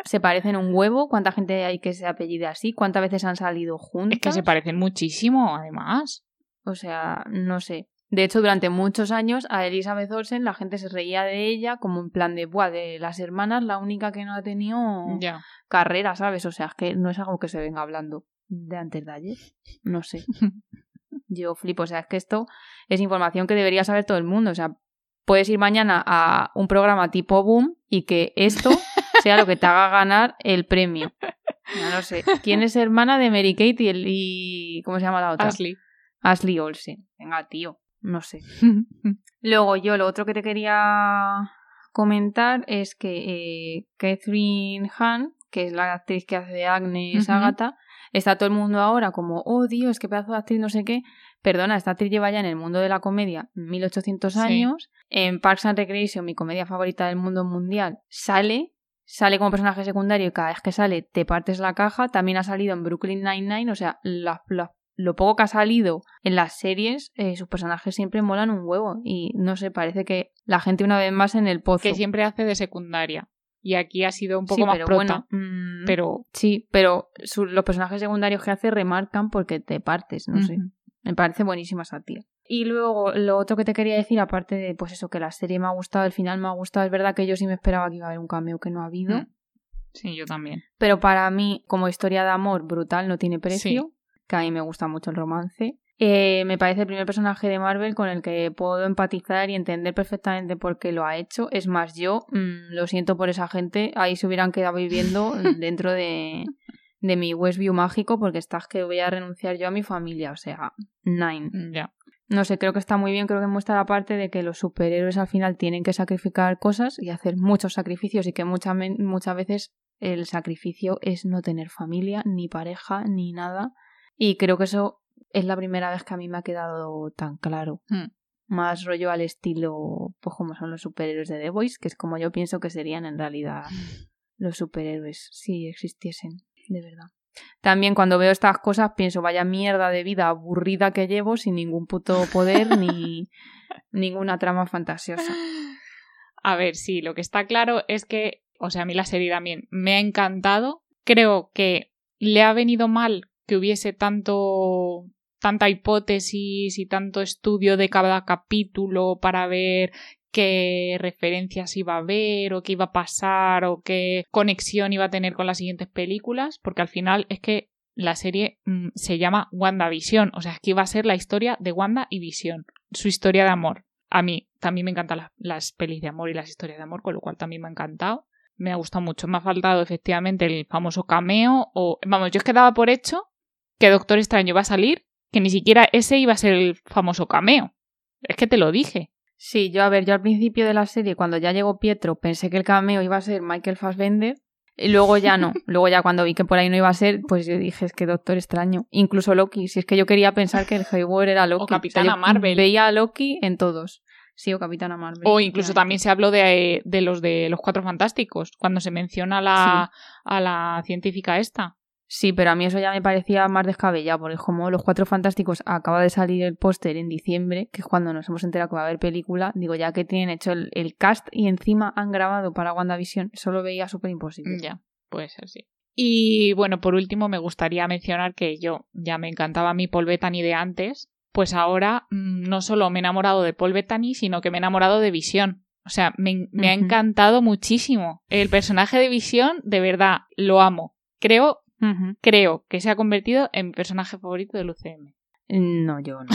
se parecen un huevo, cuánta gente hay que se apellide así, cuántas veces han salido juntas. Es que se parecen muchísimo, además. O sea, no sé. De hecho, durante muchos años a Elizabeth Olsen la gente se reía de ella como en plan de, buah, de las hermanas la única que no ha tenido Ya. carrera, ¿sabes? O sea, es que no es algo que se venga hablando de antes de ayer. No sé. Yo flipo. O sea, es que esto es información que debería saber todo el mundo. O sea, puedes ir mañana a un programa tipo Boom y que esto sea lo que te haga ganar el premio. No sé. ¿Quién es hermana de Mary Kate y, el, y ¿cómo se llama la otra? Ashley. Ashley Olsen. Venga, tío. No sé. Luego yo lo otro que te quería comentar es que eh, Catherine Hahn, que es la actriz que hace de Agnes Ujú. Agatha, está todo el mundo ahora como, oh Dios, qué pedazo de actriz, no sé qué. Perdona, esta actriz lleva ya en el mundo de la comedia 1800 Sí. años. En Parks and Recreation, mi comedia favorita del mundo mundial, sale. Sale como personaje secundario y cada vez que sale te partes la caja. También ha salido en Brooklyn Nine-Nine. O sea, la- la- lo poco que ha salido en las series, eh, sus personajes siempre molan un huevo. Y no sé, parece que la gente una vez más en el pozo. Que siempre hace de secundaria. Y aquí ha sido un poco Sí, más pero prota. bueno, mm, Pero. Sí, pero su- los personajes secundarios que hace remarcan porque te partes, no sé. Me parece buenísima esa tía. Y luego, lo otro que te quería decir, aparte de pues eso, que la serie me ha gustado, el final me ha gustado, es verdad que yo sí me esperaba que iba a haber un cameo que no ha habido. Mm. Sí, yo también. Pero para mí, como historia de amor brutal, no tiene precio. Que a mí me gusta mucho el romance. Eh, me parece el primer personaje de Marvel con el que puedo empatizar y entender perfectamente por qué lo ha hecho. Es más, yo mm, lo siento por esa gente. Ahí se hubieran quedado viviendo dentro de, de mi Westview mágico porque estás que voy a renunciar yo a mi familia. O sea, nine. Ya. No sé, creo que está muy bien, creo que muestra la parte de que los superhéroes al final tienen que sacrificar cosas y hacer muchos sacrificios y que muchas, muchas veces el sacrificio es no tener familia, ni pareja, ni nada. Y creo que eso es la primera vez que a mí me ha quedado tan claro. Hmm. Más rollo al estilo, pues como son los superhéroes de The Voice, que es como yo pienso que serían en realidad los superhéroes si existiesen, de verdad. También cuando veo estas cosas pienso, vaya mierda de vida aburrida que llevo sin ningún puto poder ni ninguna trama fantasiosa. A ver, sí, lo que está claro es que, o sea, a mí la serie también me ha encantado. Creo que le ha venido mal que hubiese tanto tanta hipótesis y tanto estudio de cada capítulo para ver qué referencias iba a haber o qué iba a pasar o qué conexión iba a tener con las siguientes películas, porque al final es que la serie mm, se llama WandaVision, o sea, es que iba a ser la historia de Wanda y Vision, su historia de amor. A mí también me encantan las, las pelis de amor y las historias de amor, con lo cual también me ha encantado. Me ha gustado mucho. Me ha faltado efectivamente el famoso cameo o... Vamos, yo es que daba por hecho que Doctor Extraño iba a salir, que ni siquiera ese iba a ser el famoso cameo. Es que te lo dije. Sí, yo a ver, yo al principio de la serie, cuando ya llegó Pietro, pensé que el cameo iba a ser Michael Fassbender. Y luego ya no. luego ya cuando vi que por ahí no iba a ser, pues yo dije, es que Doctor Extraño. Incluso Loki. Si es que yo quería pensar que el Hayward era Loki. O Capitana Marvel. Veía a Loki en todos. Sí, o Capitana Marvel. O incluso también se habló de, de los de los Cuatro Fantásticos, cuando se menciona la, a la científica esta. Sí, pero a mí eso ya me parecía más descabellado, porque como Los Cuatro Fantásticos acaba de salir el póster en diciembre, que es cuando nos hemos enterado que va a haber película, digo, ya que tienen hecho el, cast y encima han grabado para WandaVision, eso lo veía súper imposible. Ya, puede ser, sí. Y bueno, por último, me gustaría mencionar que yo ya me encantaba mi Paul Bettany de antes, pues ahora mm, no solo me he enamorado de Paul Bettany, sino que me he enamorado de Visión. O sea, me, me ha encantado muchísimo. El personaje de Visión, de verdad, lo amo. Creo creo que se ha convertido en mi personaje favorito del UCM. No, yo no.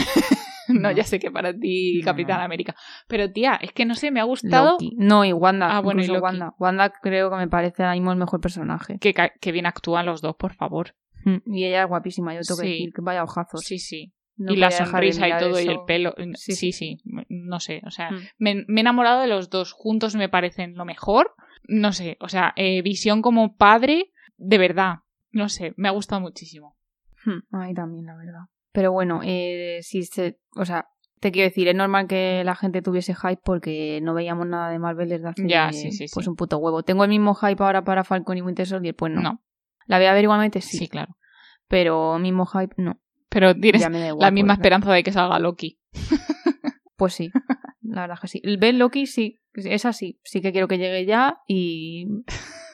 no, ya sé que para ti Capitán América. Pero tía, es que no sé, me ha gustado. No, y Wanda. Ah, bueno, y Wanda. Wanda creo que me parece ahora mismo el mejor personaje. Que, que bien actúan los dos, por favor. Mm, y ella es guapísima, yo tengo que decir que vaya ojazos. Sí, sí. y la sonrisa y todo y el pelo. Sí, sí, No sé, o sea, mm. me, he enamorado de los dos. Juntos me parecen lo mejor. No sé, o sea, eh, visión como padre, de verdad. No sé, me ha gustado muchísimo. Hmm, a mí también, la verdad. Pero bueno, eh, si se, o sea, te quiero decir, es normal que la gente tuviese hype porque no veíamos nada de Marvel desde hace ya, sí, sí, pues un puto huevo. ¿Tengo el mismo hype ahora para Falcon y Winter Soldier? Pues no. no. ¿La voy a ver igualmente? Sí. Sí, claro. Pero mismo hype, no. Pero tienes la misma esperanza de que salga Loki. Pues sí, la verdad que sí. Ver Loki sí, es así. Sí que quiero que llegue ya y,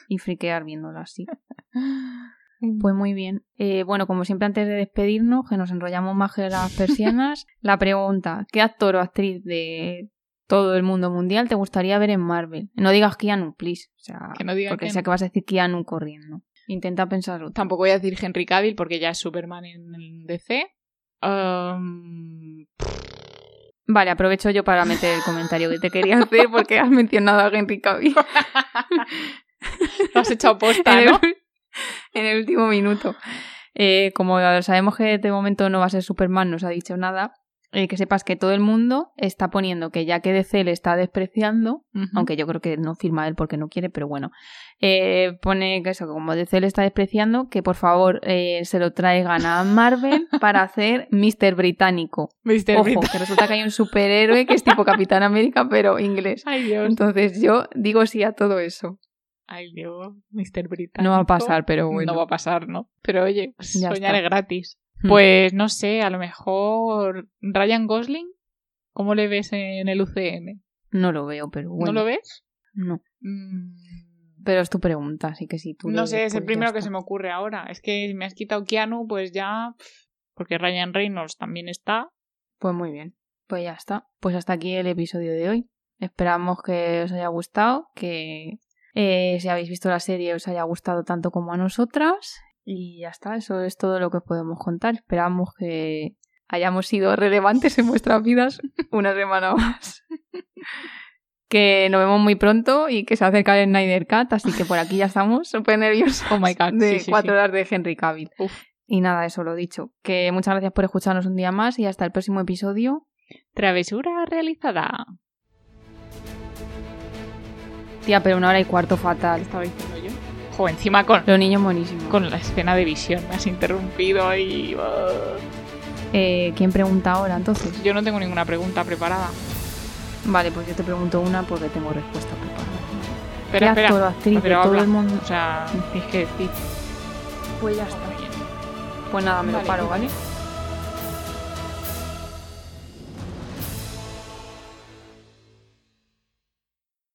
y friquear viéndola así. Pues muy bien. Eh, bueno, como siempre antes de despedirnos, que nos enrollamos más que las persianas, la pregunta, ¿qué actor o actriz de todo el mundo mundial te gustaría ver en Marvel? No digas Keanu, please. O sea, que no porque que sé que vas a decir Keanu corriendo. Intenta pensarlo. Tampoco voy a decir Henry Cavill porque ya es Superman en el DC. Um, vale, aprovecho yo para meter el comentario que te quería hacer porque has mencionado a Henry Cavill. Lo has echado posta, ¿no? en el último minuto. Eh, como sabemos que de momento no va a ser Superman, no se ha dicho nada. Eh, que sepas que todo el mundo está poniendo que ya que DC le está despreciando, aunque yo creo que no firma él porque no quiere, pero bueno, eh, pone que eso, como DC le está despreciando, que por favor se lo traigan a Marvel para hacer Mr. Británico. Mr. Ojo, que resulta que hay un superhéroe que es tipo Capitán América, pero inglés. Ay, Dios. Entonces yo digo sí a todo eso. Ay, Mr. Británico. No va a pasar, pero bueno. No va a pasar, ¿no? Pero oye, soñar es gratis. Hmm. Pues no sé, a lo mejor Ryan Gosling, ¿cómo le ves en el UCM? No lo veo, pero bueno. ¿No lo ves? No. Mm. Pero es tu pregunta, así que si tú. No sé, es el pues primero que se me ocurre ahora. Es que me has quitado Keanu, pues ya. Porque Ryan Reynolds también está. Pues muy bien. Pues ya está. Pues hasta aquí el episodio de hoy. Esperamos que os haya gustado, que eh, si habéis visto la serie os haya gustado tanto como a nosotras. Y ya está, eso es todo lo que podemos contar. Esperamos que hayamos sido relevantes en vuestras vidas una semana más. que nos vemos muy pronto y que se acerca el Snyder Cut, así que por aquí ya estamos súper nerviosos oh my God. de cuatro horas de Henry Cavill. Y nada, eso lo dicho. Que muchas gracias por escucharnos un día más y hasta el próximo episodio. Travesura realizada. Tía, pero una hora y cuarto fatal. Estaba diciendo yo. Jo, encima con. Los niños buenísimos. Con la escena de visión. Me has interrumpido y. Eh, ¿Quién pregunta ahora entonces? Yo no tengo ninguna pregunta preparada. Vale, pues yo te pregunto una porque tengo respuesta preparada. Espera, espera. Actor, actriz pero todo el mundo. O sea, tienes que decir. Pues ya está. Pues nada, me lo paro, ¿vale?